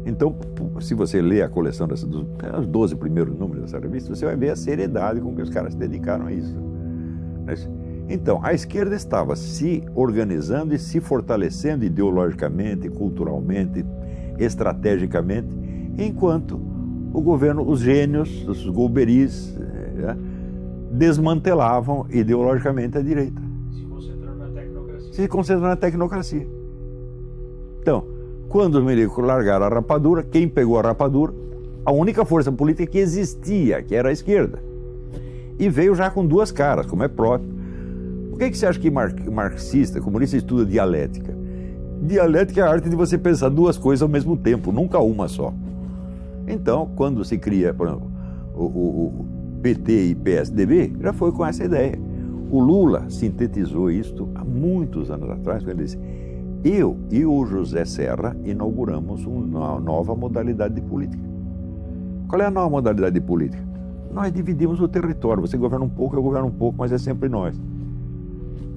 Speaker 2: Então, se você lê a coleção dessa, dos os 12 primeiros números dessa revista, você vai ver a seriedade com que os caras se dedicaram a isso. Então, a esquerda estava se organizando e se fortalecendo ideologicamente, culturalmente, estrategicamente, enquanto o governo, os gênios, os golberis, né, desmantelavam ideologicamente a direita.
Speaker 3: Se concentrando na tecnocracia.
Speaker 2: Se concentrando na tecnocracia. Então, quando os milicos largaram a rapadura, quem pegou a rapadura? A única força política que existia, que era a esquerda. E veio já com duas caras, como é próprio. Por que, que você acha que marxista, comunista, estuda dialética? Dialética é a arte de você pensar duas coisas ao mesmo tempo, nunca uma só. Então, quando se cria, por exemplo, o, o, o PT e PSDB, já foi com essa ideia. O Lula sintetizou isto há muitos anos atrás, quando ele disse eu e o José Serra inauguramos uma nova modalidade de política. Qual é a nova modalidade de política? Nós dividimos o território. Você governa um pouco, eu governo um pouco, mas é sempre nós.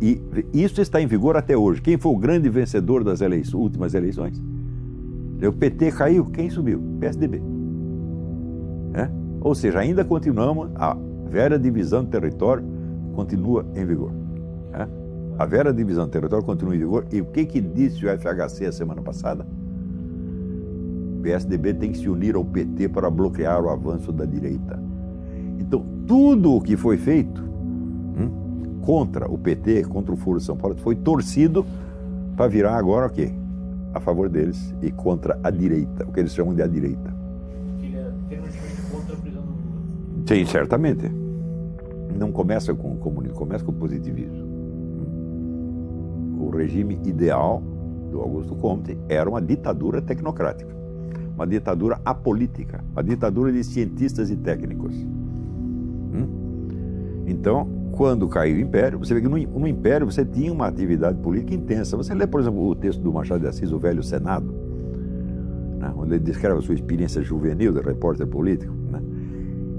Speaker 2: E isso está em vigor até hoje. Quem foi o grande vencedor das eleições, últimas eleições? O PT caiu, quem subiu? PSDB. Ou seja, ainda continuamos, a velha divisão de território continua em vigor. É? A velha divisão territorial continua em vigor. E o que, que disse o FHC a semana passada? O PSDB tem que se unir ao PT para bloquear o avanço da direita. Então, tudo o que foi feito hum, contra o PT, contra o Foro de São Paulo, foi torcido para virar agora o quê? A favor deles e contra a direita, o que eles chamam de a direita. Sim, certamente. Não começa com o comunismo, começa com o positivismo. O regime ideal do Augusto Comte era uma ditadura tecnocrática, uma ditadura apolítica, uma ditadura de cientistas e técnicos. Hum? Então, quando caiu o Império, você vê que no, Império você tinha uma atividade política intensa. Você lê, por exemplo, o texto do Machado de Assis, O Velho Senado, né, onde ele descreve a sua experiência juvenil de repórter político.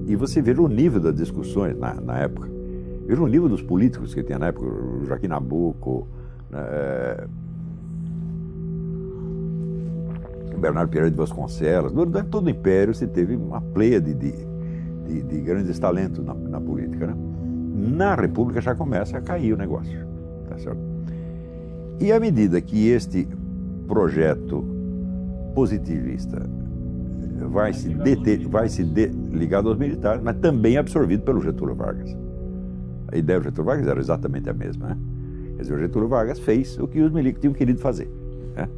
Speaker 2: E você vê o nível das discussões na, na época. Veja o nível dos políticos que tinha na época, o Joaquim Nabuco, né, é, Bernardo Pereira de Vasconcelos. Durante todo o Império você teve uma pleia de, de, de, de grandes talentos na, na política. Né? Na República já começa a cair o negócio. Tá certo? E à medida que este projeto positivista vai se, deter, vai se de, ligado aos militares, mas também absorvido pelo Getúlio Vargas. A ideia do Getúlio Vargas era exatamente a mesma. Né? Quer dizer, o Getúlio Vargas fez o que os milicos tinham querido fazer. Né?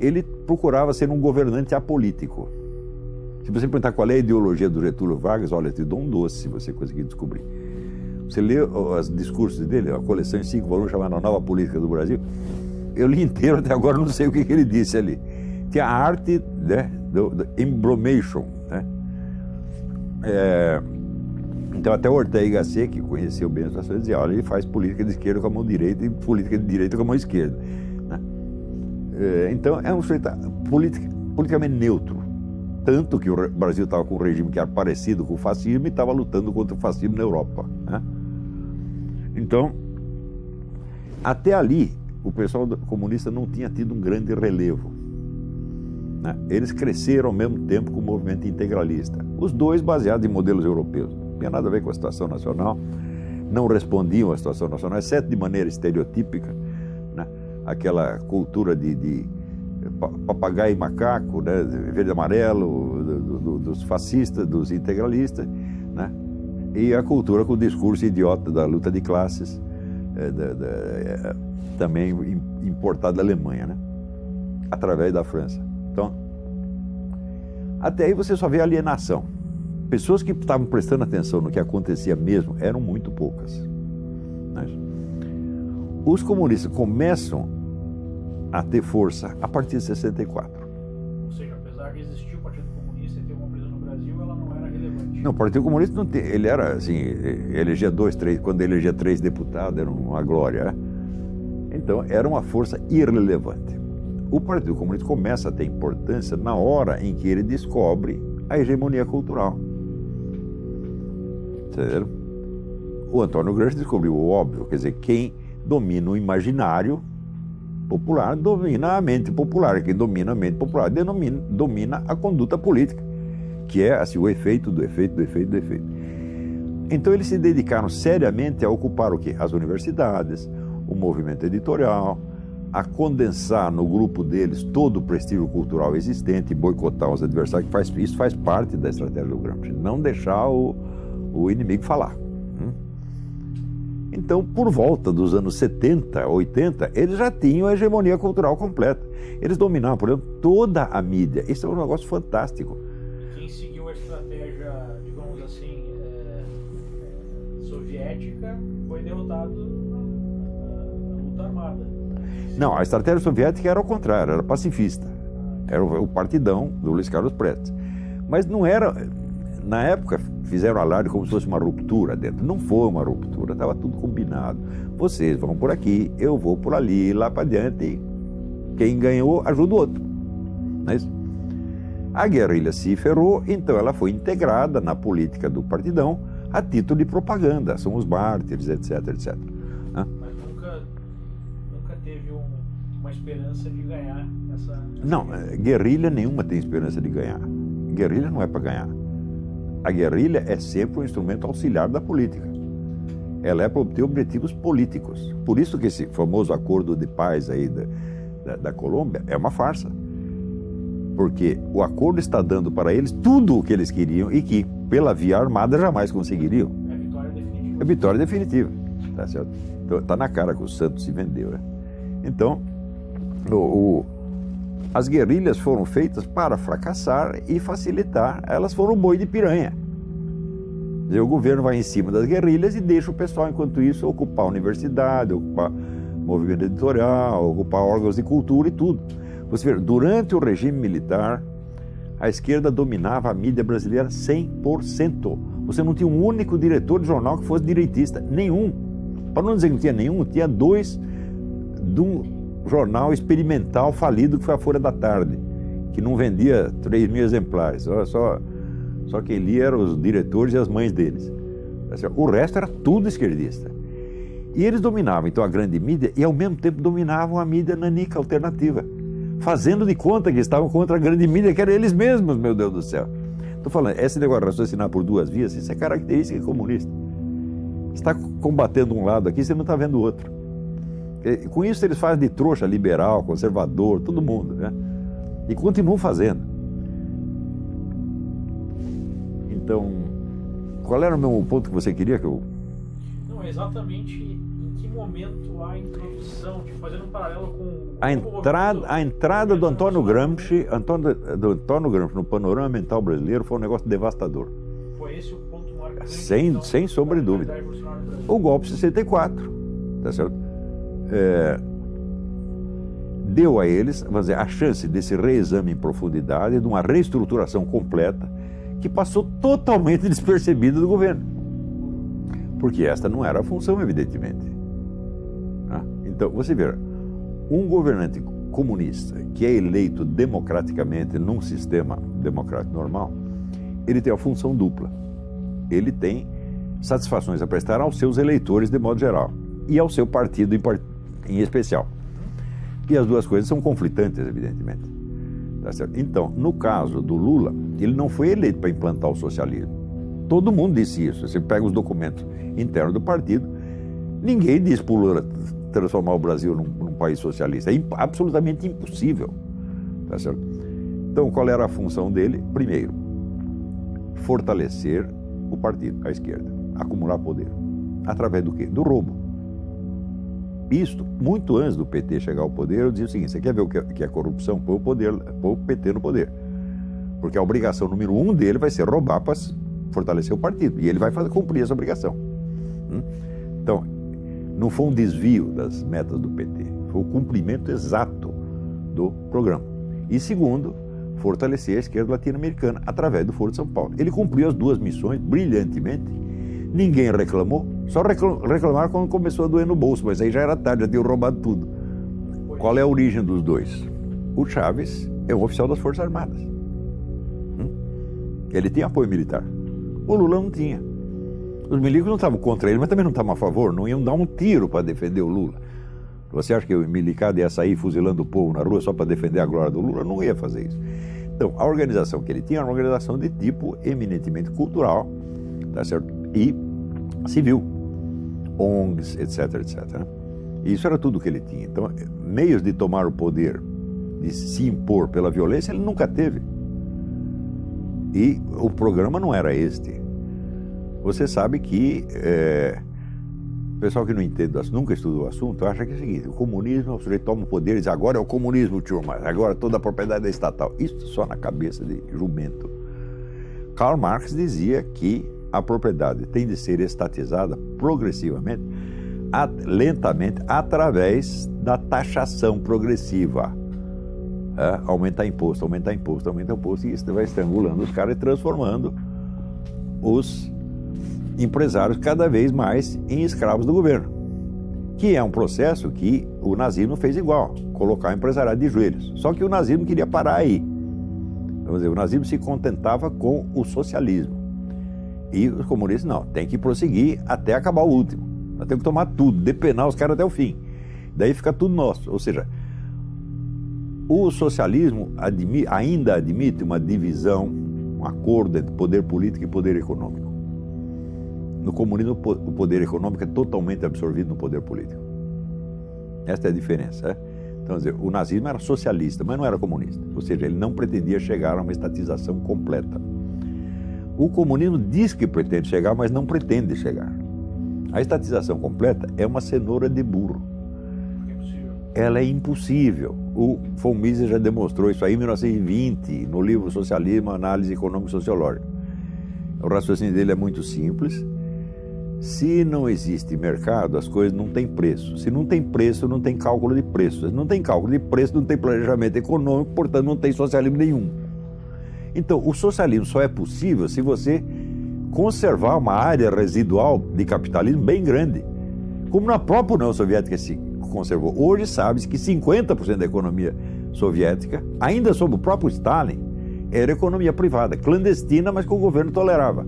Speaker 2: Ele procurava ser um governante apolítico. Se você perguntar qual é a ideologia do Getúlio Vargas, olha, te dou um doce se você conseguir descobrir. Você lê os discursos dele, a coleção em cinco volumes chamada Nova Política do Brasil, eu li inteiro até agora, não sei o que, que ele disse ali. Tinha a arte né, do, do embromation. Né? É, então, até Ortega Gasset, que conheceu bem a situação, dizia: olha, ele faz política de esquerda com a mão direita e política de direita com a mão esquerda. Né? É, então, é um sujeito politic, politicamente neutro. Tanto que o Brasil estava com um regime que era parecido com o fascismo e estava lutando contra o fascismo na Europa. Né? Então, até ali, o pessoal comunista não tinha tido um grande relevo. Né? Eles cresceram ao mesmo tempo com o movimento integralista. Os dois baseados em modelos europeus. Não tinha nada a ver com a situação nacional, não respondiam à situação nacional, exceto de maneira estereotípica, né? aquela cultura de, de papagaio e macaco, né? verde e amarelo, do, do, dos fascistas, dos integralistas, né? e a cultura com o discurso idiota da luta de classes, é, da, da, é, também importada da Alemanha, né? através da França. Então, até aí você só vê alienação. Pessoas que estavam prestando atenção no que acontecia mesmo eram muito poucas. Né? Os comunistas começam a ter força a partir de 64.
Speaker 3: Ou seja, apesar de existir o Partido Comunista e ter uma empresa no Brasil, ela não era relevante.
Speaker 2: Não, o Partido Comunista não tem, ele era assim, elegia dois, três, quando elegia três deputados era uma glória. Né? Então era uma força irrelevante. O Partido Comunista começa a ter importância na hora em que ele descobre a hegemonia cultural. Entendeu? O Antônio Gramsci descobriu o óbvio, quer dizer, quem domina o imaginário popular domina a mente popular, quem domina a mente popular denomina, domina a conduta política, que é assim, o efeito do efeito do efeito do efeito. Então eles se dedicaram seriamente a ocupar o quê? As universidades, o movimento editorial, a condensar no grupo deles todo o prestígio cultural existente e boicotar os adversários, que faz, isso faz parte da estratégia do Gramsci, não deixar o, o inimigo falar. Hum? Então, por volta dos anos 70, 80, eles já tinham a hegemonia cultural completa. Eles dominavam, por exemplo, toda a mídia. Isso é um negócio fantástico. Não, a estratégia soviética era o contrário, era pacifista. Era o, partidão do Luiz Carlos Prestes. Mas não era. Na época fizeram alarde como se fosse uma ruptura dentro. Não foi uma ruptura, estava tudo combinado. Vocês vão por aqui, eu vou por ali, lá para diante. Quem ganhou ajuda o outro. Não é isso? A guerrilha se ferrou, então ela foi integrada na política do partidão a título de propaganda. São os mártires, etc, etc.
Speaker 3: uma esperança de ganhar essa.
Speaker 2: Não, eh, guerrilha nenhuma tem esperança de ganhar. Guerrilha não é para ganhar. A guerrilha é sempre um instrumento auxiliar da política. ela é para obter objetivos políticos. Por isso que esse famoso acordo de paz aí da, da, da Colômbia é uma farsa. Porque o acordo está dando para eles tudo o que eles queriam e que, pela via armada, jamais conseguiriam.
Speaker 3: É vitória definitiva.
Speaker 2: É vitória definitiva. Tá certo? Então, tá na cara que o Santos se vendeu. Né? Então, o, o, as guerrilhas foram feitas para fracassar e facilitar. Elas foram boi de piranha. O governo vai em cima das guerrilhas e deixa o pessoal, enquanto isso, ocupar a universidade, ocupar movimento editorial, ocupar órgãos de cultura e tudo. Você vê, durante o regime militar, a esquerda dominava a mídia brasileira 100%. Você não tinha um único diretor de jornal que fosse direitista, nenhum. Para não dizer que não tinha nenhum, tinha dois de um jornal experimental falido que foi a Folha da Tarde, que não vendia 3 mil exemplares. Olha só só quem lia eram os diretores e as mães deles. O resto era tudo esquerdista. E eles dominavam então a grande mídia e ao mesmo tempo dominavam a mídia nanica alternativa, fazendo de conta que estavam contra a grande mídia, que eram eles mesmos, meu Deus do céu. Estou falando, esse negócio de raciocinar por duas vias, isso é característica comunista. Está combatendo um lado aqui, você não está vendo o outro. Com isso eles fazem de trouxa liberal, conservador, todo mundo, né? E continuam fazendo. Então, qual era o meu ponto que você queria que eu.
Speaker 3: Não, exatamente em que momento a introdução, tipo, fazendo um paralelo com.
Speaker 2: A entrada, a entrada do Antônio Gramsci, Antônio, do Antônio Gramsci no panorama mental brasileiro foi um negócio devastador.
Speaker 3: Foi esse o ponto marcante.
Speaker 2: Sem,
Speaker 3: então,
Speaker 2: sem sombra de dúvida. O golpe de 64, tá certo? É, deu a eles vamos dizer, a chance desse reexame em profundidade, de uma reestruturação completa que passou totalmente despercebida do governo. Porque esta não era a função, evidentemente. Né? Então, você vê, um governante comunista que é eleito democraticamente num sistema democrático normal, ele tem a função dupla. Ele tem satisfações a prestar aos seus eleitores de modo geral e ao seu partido em, em especial. E as duas coisas são conflitantes, evidentemente. Tá então, no caso do Lula, ele não foi eleito para implantar o socialismo. Todo mundo disse isso. Você pega os documentos internos do partido, ninguém disse para o Lula transformar o Brasil num, num país socialista. É absolutamente impossível. Tá? Então, qual era a função dele? Primeiro, fortalecer o partido, a esquerda, acumular poder. Através do quê? Do roubo. Isto, muito antes do PT chegar ao poder, eu dizia o seguinte: você quer ver o que é corrupção? Põe o, poder, põe o PT no poder. Porque a obrigação número um dele vai ser roubar para fortalecer o partido. E ele vai fazer, cumprir essa obrigação. Hum? Então, não foi um desvio das metas do PT, foi o cumprimento exato do programa. E segundo, fortalecer a esquerda latino-americana através do Foro de São Paulo. Ele cumpriu as duas missões brilhantemente. Ninguém reclamou, só reclamaram quando começou a doer no bolso, mas aí já era tarde, já tinham roubado tudo. Qual é a origem dos dois? O Chaves é um oficial das Forças Armadas. Ele tinha apoio militar. O Lula não tinha. Os milicos não estavam contra ele, mas também não estavam a favor, não iam dar um tiro para defender o Lula. Você acha que o milicado ia sair fuzilando o povo na rua só para defender a glória do Lula? Não ia fazer isso. Então, a organização que ele tinha era uma organização de tipo eminentemente cultural, tá certo? E civil, ONGs, etc, etc. Isso era tudo que ele tinha. Então, meios de tomar o poder, de se impor pela violência, ele nunca teve. E o programa não era este. Você sabe que é, o pessoal que não entende, nunca estudou o assunto, acha que é o seguinte: o comunismo, o sujeito toma o poder e diz agora é o comunismo, turma, agora toda a propriedade é estatal. Isso só na cabeça de jumento. Karl Marx dizia que a propriedade tem de ser estatizada progressivamente, lentamente, através da taxação progressiva é, aumentar imposto, aumentar imposto, aumentar imposto, e isso vai estrangulando os caras e transformando os empresários cada vez mais em escravos do governo. Que é um processo que o nazismo fez igual, colocar o empresariado de joelhos. Só que o nazismo queria parar aí. Vamos dizer, o nazismo se contentava com o socialismo. E os comunistas não, tem que prosseguir até acabar o último. Nós temos que tomar tudo, depenar os caras até o fim. Daí fica tudo nosso. Ou seja, o socialismo admi ainda admite uma divisão, um acordo entre poder político e poder econômico. No comunismo, o poder econômico é totalmente absorvido no poder político. Esta é a diferença. É? Então, dizer, o nazismo era socialista, mas não era comunista. Ou seja, ele não pretendia chegar a uma estatização completa. O comunismo diz que pretende chegar, mas não pretende chegar. A estatização completa é uma cenoura de burro. Ela é impossível. O von Mises já demonstrou isso aí em 1920, no livro Socialismo, Análise Econômico-Sociológica. O raciocínio dele é muito simples. Se não existe mercado, as coisas não têm preço. Se não tem preço, não tem cálculo de preço. Se não tem cálculo de preço, não tem planejamento econômico, portanto, não tem socialismo nenhum. Então, o socialismo só é possível se você conservar uma área residual de capitalismo bem grande, como na própria União Soviética se conservou. Hoje sabe-se que 50% da economia soviética, ainda sob o próprio Stalin, era economia privada, clandestina, mas que o governo tolerava.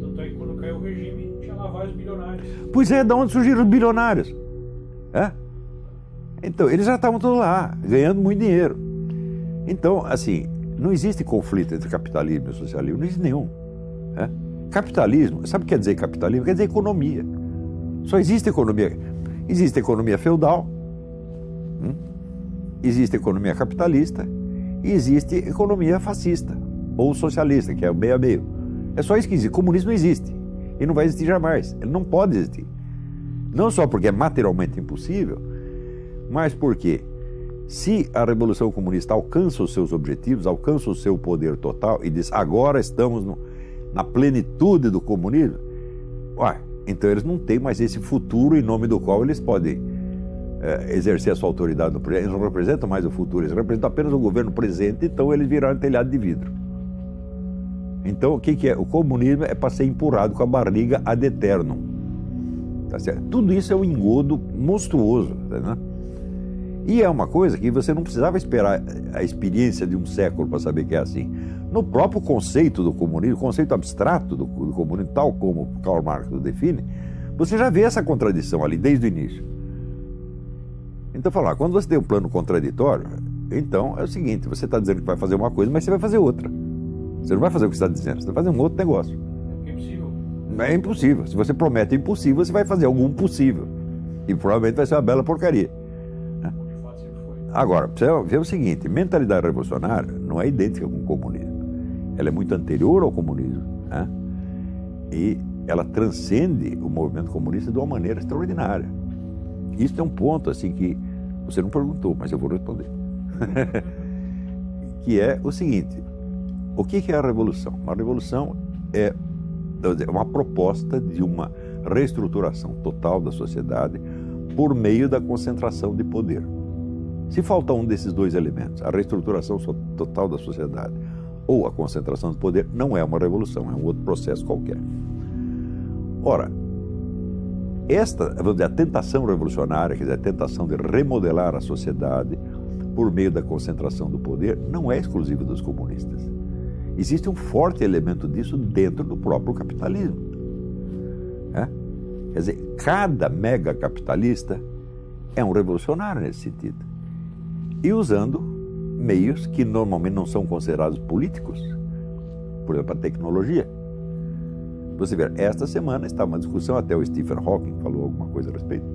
Speaker 3: Tanto é que quando caiu o regime, tinha lá vários bilionários.
Speaker 2: Pois é, de onde surgiram os bilionários? É? Então, eles já estavam todos lá, ganhando muito dinheiro. Então, assim, não existe conflito entre capitalismo e socialismo, não existe nenhum. É? Capitalismo, sabe o que quer dizer capitalismo? Quer dizer economia. Só existe economia. Existe economia feudal, hum? existe economia capitalista e existe economia fascista ou socialista, que é o meio a meio. É só isso que existe. Comunismo não existe e não vai existir jamais. Ele não pode existir. Não só porque é materialmente impossível, mas porque se a Revolução Comunista alcança os seus objetivos, alcança o seu poder total e diz agora estamos no, na plenitude do comunismo, ué, então eles não têm mais esse futuro em nome do qual eles podem é, exercer a sua autoridade no presente. Eles não representam mais o futuro, eles representam apenas o governo presente, então eles viraram telhado de vidro. Então o que, que é? O comunismo é para ser empurrado com a barriga ad eternum. Tá certo? Tudo isso é um engodo monstruoso. Tá, e é uma coisa que você não precisava esperar a experiência de um século para saber que é assim. No próprio conceito do comunismo, o conceito abstrato do, do comunismo, tal como Karl Marx o define, você já vê essa contradição ali desde o início. Então, falar, quando você tem um plano contraditório, então é o seguinte: você está dizendo que vai fazer uma coisa, mas você vai fazer outra. Você não vai fazer o que está dizendo, você vai fazer um outro negócio.
Speaker 3: É impossível.
Speaker 2: É impossível. Se você promete impossível, você vai fazer algum possível. E provavelmente vai ser uma bela porcaria. Agora, você vê o seguinte: mentalidade revolucionária não é idêntica com o comunismo ela é muito anterior ao comunismo. Né? E ela transcende o movimento comunista de uma maneira extraordinária. Isso é um ponto assim que você não perguntou, mas eu vou responder. que é o seguinte: o que é a revolução? Uma revolução é uma proposta de uma reestruturação total da sociedade por meio da concentração de poder. Se falta um desses dois elementos, a reestruturação total da sociedade, ou a concentração do poder não é uma revolução, é um outro processo qualquer. Ora, esta, vamos dizer, a tentação revolucionária, quer dizer, a tentação de remodelar a sociedade por meio da concentração do poder, não é exclusiva dos comunistas. Existe um forte elemento disso dentro do próprio capitalismo. É? Quer dizer, cada mega capitalista é um revolucionário nesse sentido. E usando meios que normalmente não são considerados políticos, por exemplo, a tecnologia. Você vê, esta semana está uma discussão, até o Stephen Hawking falou alguma coisa a respeito,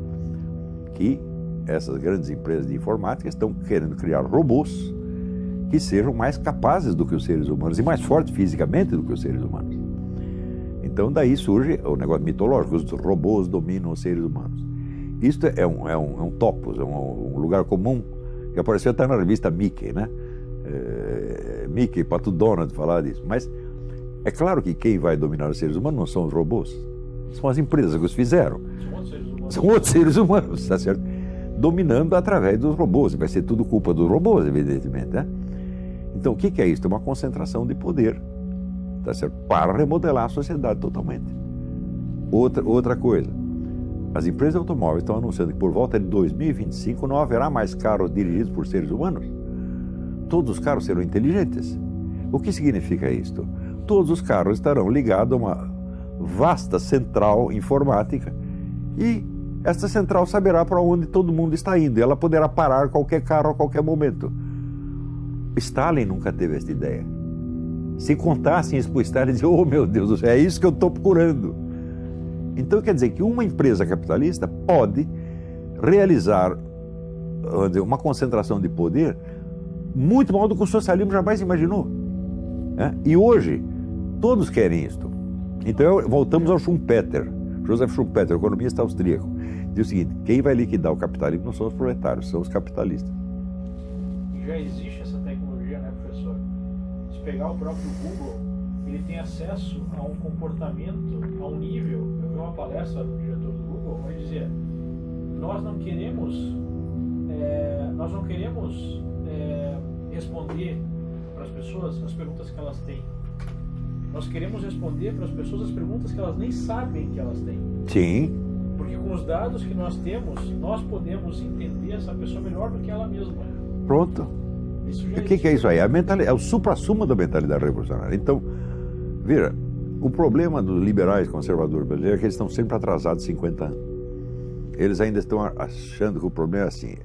Speaker 2: que essas grandes empresas de informática estão querendo criar robôs que sejam mais capazes do que os seres humanos e mais fortes fisicamente do que os seres humanos. Então daí surge o negócio mitológico, os robôs dominam os seres humanos. Isto é um, é um, é um topos, é um, um lugar comum que apareceu até na revista Mickey, né? É, Mickey, Pato Donald falar disso. Mas é claro que quem vai dominar os seres humanos não são os robôs, são as empresas que os fizeram.
Speaker 3: São outros seres humanos.
Speaker 2: São outros seres humanos, tá certo? Dominando através dos robôs. Vai ser tudo culpa dos robôs, evidentemente, né? Então, o que é isso? É uma concentração de poder, tá certo? Para remodelar a sociedade totalmente. Outra, outra coisa, as empresas automóveis estão anunciando que por volta de 2025 não haverá mais carros dirigidos por seres humanos. Todos os carros serão inteligentes. O que significa isto? Todos os carros estarão ligados a uma vasta central informática e esta central saberá para onde todo mundo está indo. E ela poderá parar qualquer carro a qualquer momento. Stalin nunca teve esta ideia. Se contassem isso para o Stalin, dizia, oh meu Deus, é isso que eu estou procurando. Então quer dizer que uma empresa capitalista pode realizar dizer, uma concentração de poder muito maior do que o socialismo jamais imaginou. Né? E hoje, todos querem isto. Então voltamos ao Schumpeter. Joseph Schumpeter, economista austríaco, diz o seguinte: quem vai liquidar o capitalismo não são os proletários, são os capitalistas.
Speaker 3: Já existe essa tecnologia, né, professor? Se pegar o próprio Google, ele tem acesso a um comportamento, a um nível. Eu vi uma palestra do diretor do Google, onde dizia: nós não queremos, é, nós não queremos é, responder para as pessoas as perguntas que elas têm. Nós queremos responder para as pessoas as perguntas que elas nem sabem que elas têm.
Speaker 2: Sim.
Speaker 3: Porque com os dados que nós temos, nós podemos entender essa pessoa melhor do que ela mesma.
Speaker 2: Pronto. o que, que, é isso aí? A mentalidade, é o supra-sumo da mentalidade revolucionária. Então, Veja, o problema dos liberais conservadores brasileiros é que eles estão sempre atrasados 50 anos. Eles ainda estão achando que o problema é assim,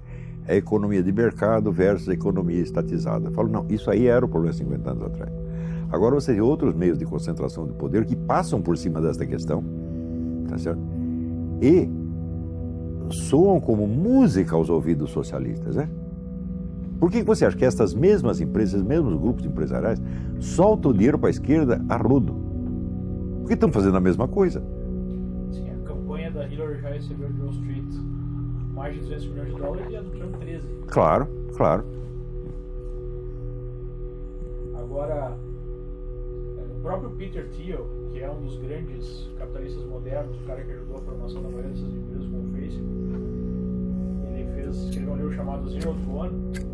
Speaker 2: é a economia de mercado versus a economia estatizada. Eu falo, não, isso aí era o problema 50 anos atrás. Agora você tem outros meios de concentração de poder que passam por cima desta questão, tá certo? E soam como música aos ouvidos socialistas, né? Por que você acha que essas mesmas empresas, esses mesmos grupos empresariais, soltam o dinheiro para a esquerda a rodo? Porque estão fazendo a mesma coisa.
Speaker 3: Sim, a campanha da Hillary já recebeu de Wall Street mais de 200 milhões de dólares e a do Trump 13.
Speaker 2: Claro, claro.
Speaker 3: Agora, é, o próprio Peter Thiel, que é um dos grandes capitalistas modernos, o cara que ajudou a formação da maioria dessas empresas como o Facebook, ele fez, escreveu um livro chamado Zero to One,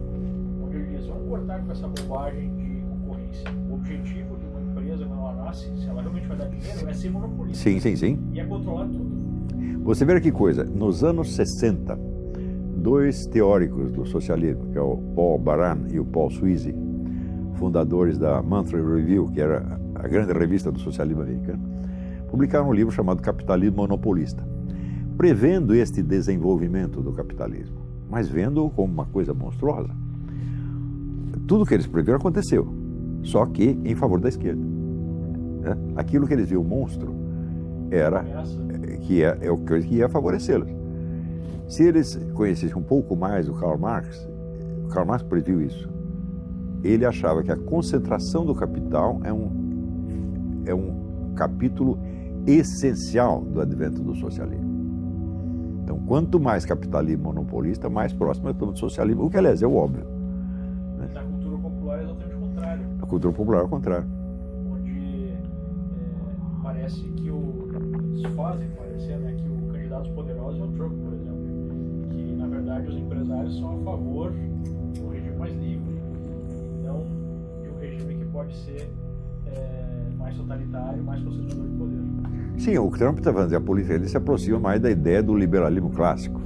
Speaker 3: vamos cortar com essa bobagem de concorrência. O objetivo de uma empresa, quando ela nasce, se ela realmente vai dar dinheiro, é ser monopolista.
Speaker 2: Sim, sim, sim.
Speaker 3: E é controlar tudo.
Speaker 2: Você vê que coisa, nos anos 60, dois teóricos do socialismo, que é o Paul Baran e o Paul Sweezy, fundadores da Monthly Review, que era a grande revista do socialismo americano, publicaram um livro chamado Capitalismo Monopolista, prevendo este desenvolvimento do capitalismo, mas vendo-o como uma coisa monstruosa tudo que eles previram aconteceu, só que em favor da esquerda. Né? Aquilo que eles viam monstro era que é, é o que ia favorecê-los. Se eles conhecessem um pouco mais o Karl Marx, o Karl Marx previu isso. Ele achava que a concentração do capital é um, é um capítulo essencial do advento do socialismo. Então, quanto mais capitalismo monopolista, mais próximo estamos do socialismo, o que, aliás, é o óbvio cultura popular ao contrário.
Speaker 3: Onde é, parece que o. Eles fazem parecer né, que o candidato poderoso é o Trump, por exemplo. Que na verdade os empresários são a favor de um regime mais livre, não de um regime que pode ser é, mais totalitário, mais concentrador de poder.
Speaker 2: Sim, o Trump está falando, a política ele se aproxima mais da ideia do liberalismo clássico,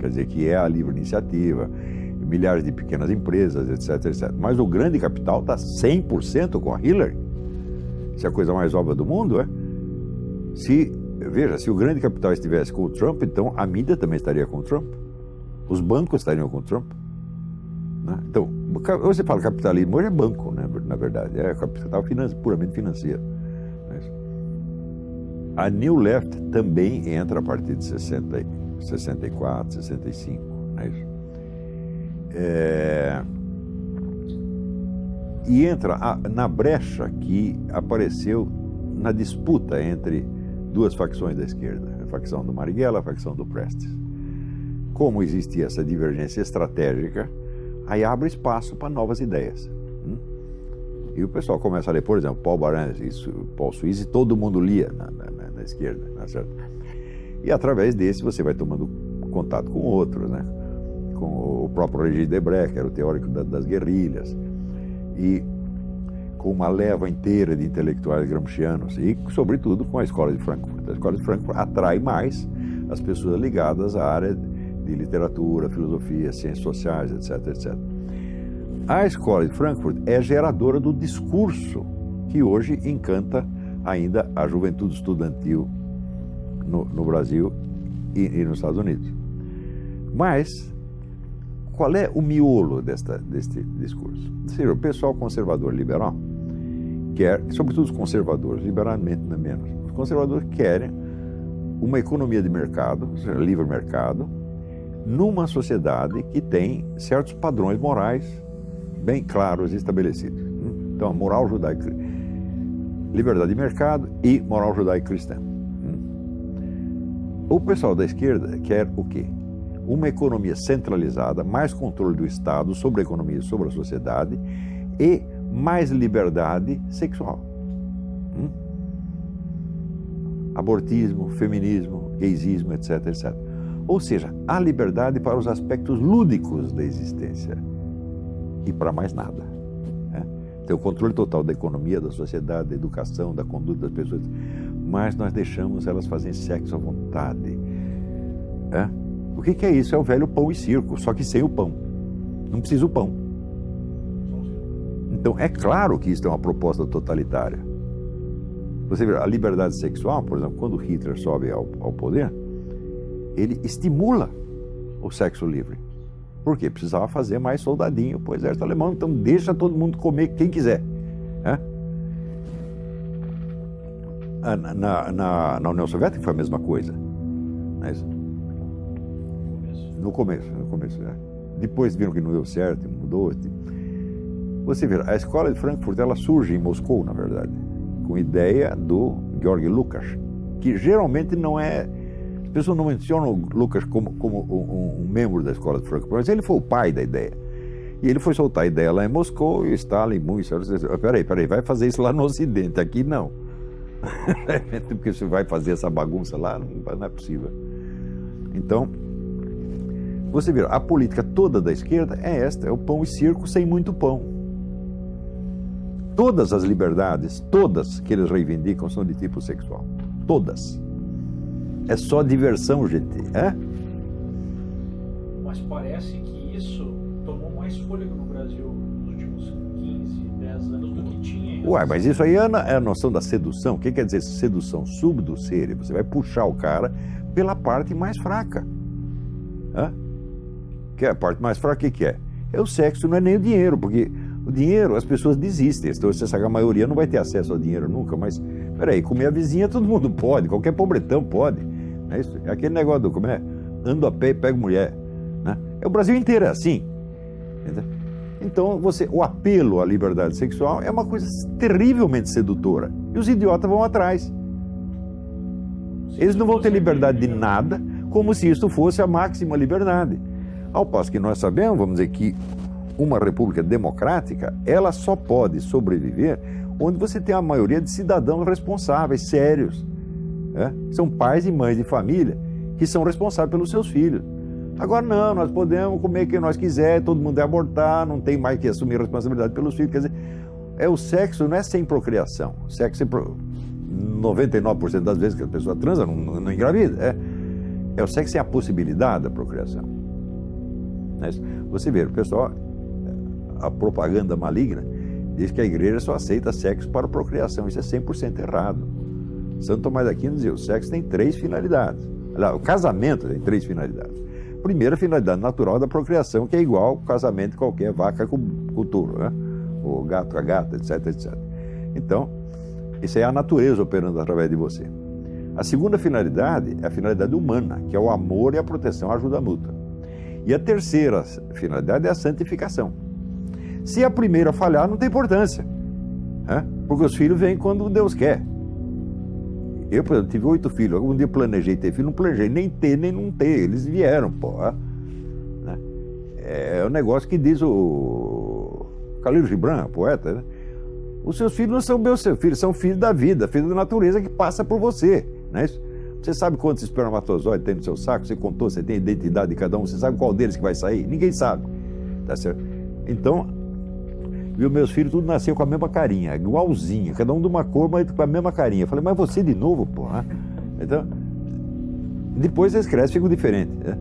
Speaker 2: quer dizer, que é a livre iniciativa, milhares de pequenas empresas, etc, etc. Mas o grande capital está 100% com a Hillary. Isso é a coisa mais óbvia do mundo, é? Se, veja, se o grande capital estivesse com o Trump, então a mídia também estaria com o Trump. Os bancos estariam com o Trump. Né? Então, você fala capitalismo, hoje é banco, né? na verdade. É capital finance, puramente financeiro. Né? A New Left também entra a partir de 60, 64, 65. Não é isso? É, e entra a, na brecha que apareceu na disputa entre duas facções da esquerda, a facção do Marighella, a facção do Prestes. Como existia essa divergência estratégica, aí abre espaço para novas ideias. Hum? E o pessoal começa a ler, por exemplo, Paul Baran, Paul Suisse, todo mundo lia na, na, na esquerda, tá certo? E através desse você vai tomando contato com outros, né? Com o próprio Regis Debray, que era o teórico da, das guerrilhas, e com uma leva inteira de intelectuais gramscianos, e sobretudo com a Escola de Frankfurt. A Escola de Frankfurt atrai mais as pessoas ligadas à área de literatura, filosofia, ciências sociais, etc, etc. A Escola de Frankfurt é geradora do discurso que hoje encanta ainda a juventude estudantil no, no Brasil e, e nos Estados Unidos. Mas qual é o miolo desta, deste discurso? Seja, o pessoal conservador liberal quer, sobretudo os conservadores, liberalmente não menos, os conservadores querem uma economia de mercado, livre mercado, numa sociedade que tem certos padrões morais bem claros e estabelecidos. Então, a moral judaica, liberdade de mercado e moral judaica cristã. O pessoal da esquerda quer o quê? Uma economia centralizada, mais controle do Estado sobre a economia e sobre a sociedade e mais liberdade sexual. Hum? Abortismo, feminismo, gaysismo, etc, etc. Ou seja, a liberdade para os aspectos lúdicos da existência e para mais nada. Né? Tem o controle total da economia, da sociedade, da educação, da conduta das pessoas, mas nós deixamos elas fazerem sexo à vontade. É? O que, que é isso? É o velho pão e circo, só que sem o pão. Não precisa o pão. Então, é claro que isso é uma proposta totalitária. Você vê, a liberdade sexual, por exemplo, quando Hitler sobe ao, ao poder, ele estimula o sexo livre. Por quê? Precisava fazer mais soldadinho para o exército alemão, então deixa todo mundo comer quem quiser. É? Na, na, na, União Soviética foi a mesma coisa. Mas, no começo, no começo. É. Depois viram que não deu certo, mudou. Você vê, a escola de Frankfurt ela surge em Moscou, na verdade, com ideia do Georg Lukács, que geralmente não é pessoas não mencionam o Lucas como, como um, um, membro da escola de Frankfurt, mas ele foi o pai da ideia. E ele foi soltar a ideia lá em Moscou e Stalin, muito sério, peraí, peraí, vai fazer isso lá no Ocidente, aqui não. Porque você vai fazer essa bagunça lá, não é possível. Então, você vê, a política toda da esquerda é esta, é o pão e circo sem muito pão. Todas as liberdades, todas que eles reivindicam são de tipo sexual. Todas. É só diversão, gente. É?
Speaker 3: Mas parece que isso tomou mais fôlego no Brasil nos últimos 15, 10 anos do que tinha.
Speaker 2: Uai, mas isso aí é a, noção da sedução. O que quer dizer sedução? Subduzir. Você vai puxar o cara pela parte mais fraca. Hã? Que é a parte mais fraca, o que, que é? É o sexo, não é nem o dinheiro, porque o dinheiro as pessoas desistem. Então você sabe a maioria não vai ter acesso ao dinheiro nunca, mas peraí, comer a vizinha todo mundo pode, qualquer pobretão pode. É isso? É aquele negócio do como é? Ando a pé e pego mulher. Né? É o Brasil inteiro é assim. Então, você, o apelo à liberdade sexual é uma coisa terrivelmente sedutora. E os idiotas vão atrás. Eles não vão ter liberdade de nada, como se isso fosse a máxima liberdade. Ao passo que nós sabemos, vamos dizer que uma república democrática, ela só pode sobreviver onde você tem a maioria de cidadãos responsáveis, sérios, né? São pais e mães de família que são responsáveis pelos seus filhos. Agora não, nós podemos comer quem nós quiser, todo mundo é abortar, não tem mais que assumir responsabilidade pelos filhos. Quer dizer, é o sexo não é sem procriação. O sexo é pro... 99% das vezes que a pessoa transa não, não, engravida. É, é o sexo sem a possibilidade da procriação. É Você vê, o pessoal, a propaganda maligna diz que a igreja só aceita sexo para procriação. Isso é 100% errado. Santo Tomás Aquino dizia: o sexo tem três finalidades. O casamento tem três finalidades. Primeira finalidade natural da procriação, que é igual ao casamento de qualquer vaca com, com touro, né? o gato com a gata, etc, etc. Então, isso é a natureza operando através de você. A segunda finalidade é a finalidade humana, que é o amor e a proteção, a ajuda mútua. E a terceira finalidade é a santificação. Se a primeira falhar, não tem importância, né? porque os filhos vêm quando Deus quer. Eu, por exemplo, tive oito filhos. Algum dia planejei ter filho, não planejei nem ter, nem não ter. Eles vieram, pô. Né? É o um negócio que diz o Khalil Gibran, poeta, né? Os seus filhos não são meus seus filhos, são filhos da vida, filhos da natureza que passa por você. Não é isso? Você sabe quantos espermatozoides tem no seu saco? Você contou, você tem a identidade de cada um, você sabe qual deles que vai sair? Ninguém sabe. Tá certo? Então, Viu, meus filhos tudo nasceu com a mesma carinha, igualzinho, cada um de uma cor, mas com a mesma carinha. Eu falei, mas você de novo, porra. Então, depois eles crescem ficam diferentes. Né?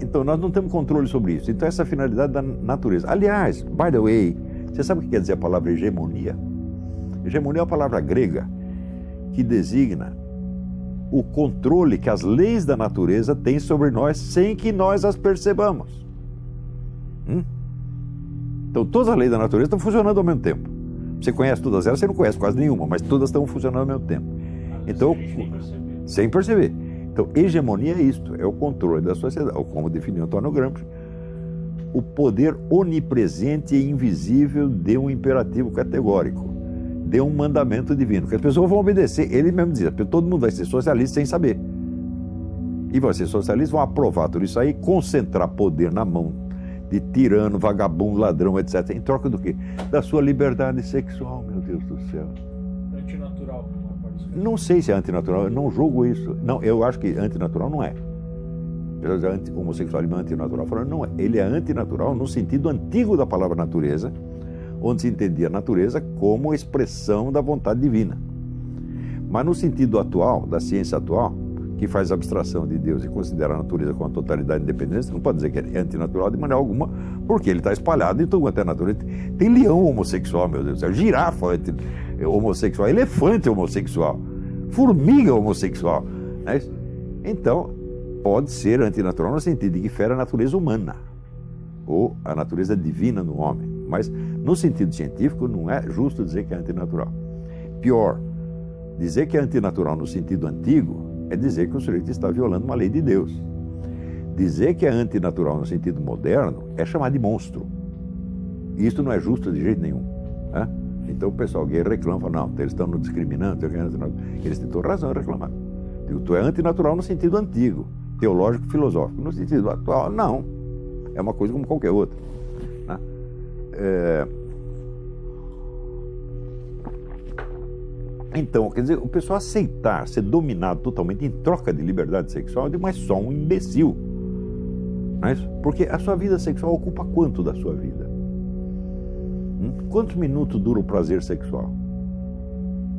Speaker 2: Então, nós não temos controle sobre isso. Então, essa é a finalidade da natureza. Aliás, by the way, você sabe o que quer dizer a palavra hegemonia? Hegemonia é uma palavra grega que designa o controle que as leis da natureza têm sobre nós sem que nós as percebamos. Hum? Então, todas as leis da natureza estão funcionando ao mesmo tempo. Você conhece todas elas, você não conhece quase nenhuma, mas todas estão funcionando ao mesmo tempo. Então, sem perceber. Então, hegemonia é isto, é o controle da sociedade, ou como definiu Antônio Gramsci, o poder onipresente e invisível de um imperativo categórico, de um mandamento divino, que as pessoas vão obedecer. Ele mesmo diz, todo mundo vai ser socialista sem saber. E vai ser socialista, vão aprovar tudo isso aí, concentrar poder na mão de tirano, vagabundo, ladrão, etc. Em troca do quê? Da sua liberdade sexual, meu Deus do céu.
Speaker 3: Antinatural.
Speaker 2: Não sei se é antinatural, eu não julgo isso. Não, eu acho que antinatural não é. Homossexualismo é antinatural. Falando, não é. Ele é antinatural no sentido antigo da palavra natureza, onde se entendia a natureza como expressão da vontade divina. Mas no sentido atual, da ciência atual, que faz abstração de Deus e considera a natureza como a totalidade independente, não pode dizer que é antinatural de maneira alguma, porque ele está espalhado em tudo quanto é natureza. Tem leão homossexual, meu Deus do girafa homossexual, elefante homossexual, formiga homossexual. Né? Então, pode ser antinatural no sentido de que fere a natureza humana ou a natureza divina no homem. Mas, no sentido científico, não é justo dizer que é antinatural. Pior, dizer que é antinatural no sentido antigo é dizer que o sujeito está violando uma lei de Deus. Dizer que é antinatural no sentido moderno é chamar de monstro. Isso não é justo de jeito nenhum. Né? Então o pessoal gay reclama, fala, não, eles estão nos discriminando, eles têm toda razão em reclamar. Tu é antinatural no sentido antigo, teológico filosófico. No sentido atual, não. É uma coisa como qualquer outra. É... Então, quer dizer, o pessoal aceitar ser dominado totalmente em troca de liberdade sexual, é mais só um imbecil. Não é isso? Porque a sua vida sexual ocupa quanto da sua vida? Hum? Quantos minutos dura o prazer sexual?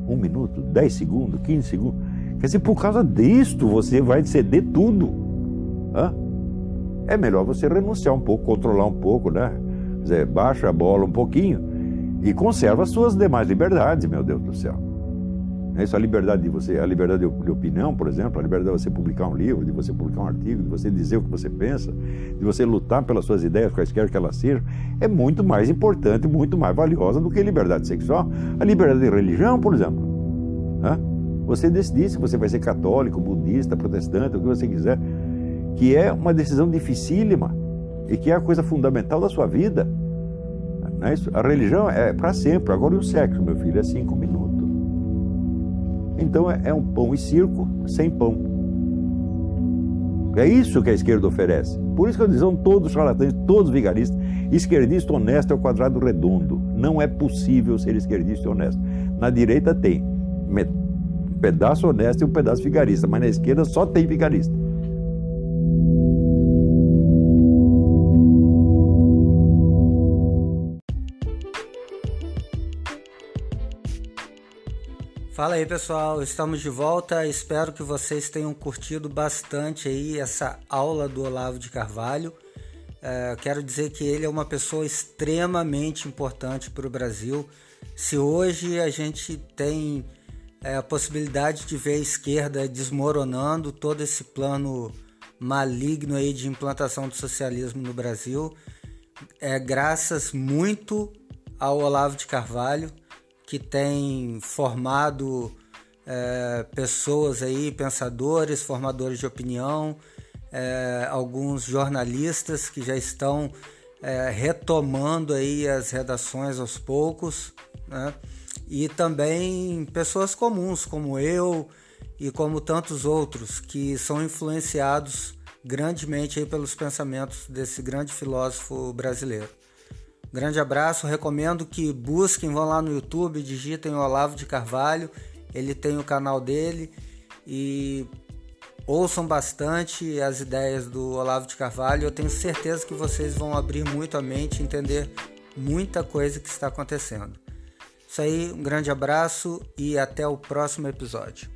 Speaker 2: Um minuto? Dez segundos? Quinze segundos? Quer dizer, por causa disto você vai ceder tudo. Hã? É melhor você renunciar um pouco, controlar um pouco, né? Dizer, baixa a bola um pouquinho e conserva as suas demais liberdades, meu Deus do céu. É isso, a liberdade de você, a liberdade de opinião, por exemplo, a liberdade de você publicar um livro, de você publicar um artigo, de você dizer o que você pensa, de você lutar pelas suas ideias, quaisquer que elas sejam, é muito mais importante, muito mais valiosa do que a liberdade sexual. A liberdade de religião, por exemplo. Né? Você decidir se você vai ser católico, budista, protestante, o que você quiser, que é uma decisão dificílima e que é a coisa fundamental da sua vida. Não é isso? A religião é para sempre. Agora, e o sexo, meu filho, é cinco minutos. Então é, é um pão e circo sem pão. É isso que a esquerda oferece. Por isso que eu são todos charlatães, todos vigaristas. Esquerdista honesto é o quadrado redondo. Não é possível ser esquerdista honesto. Na direita tem um pedaço honesto e um pedaço vigarista, mas na esquerda só tem vigarista.
Speaker 1: Fala aí pessoal, estamos de volta. Espero que vocês tenham curtido bastante aí essa aula do Olavo de Carvalho. É, quero dizer que ele é uma pessoa extremamente importante para o Brasil. Se hoje a gente tem é, a possibilidade de ver a esquerda desmoronando todo esse plano maligno aí de implantação do socialismo no Brasil, é graças muito ao Olavo de Carvalho que tem formado é, pessoas aí, pensadores, formadores de opinião, é, alguns jornalistas que já estão é, retomando aí as redações aos poucos, né? e também pessoas comuns como eu e como tantos outros que são influenciados grandemente aí pelos pensamentos desse grande filósofo brasileiro. Grande abraço, recomendo que busquem, vão lá no YouTube, digitem Olavo de Carvalho, ele tem o canal dele e ouçam bastante as ideias do Olavo de Carvalho. Eu tenho certeza que vocês vão abrir muito a mente, entender muita coisa que está acontecendo. Isso aí, um grande abraço e até o próximo episódio.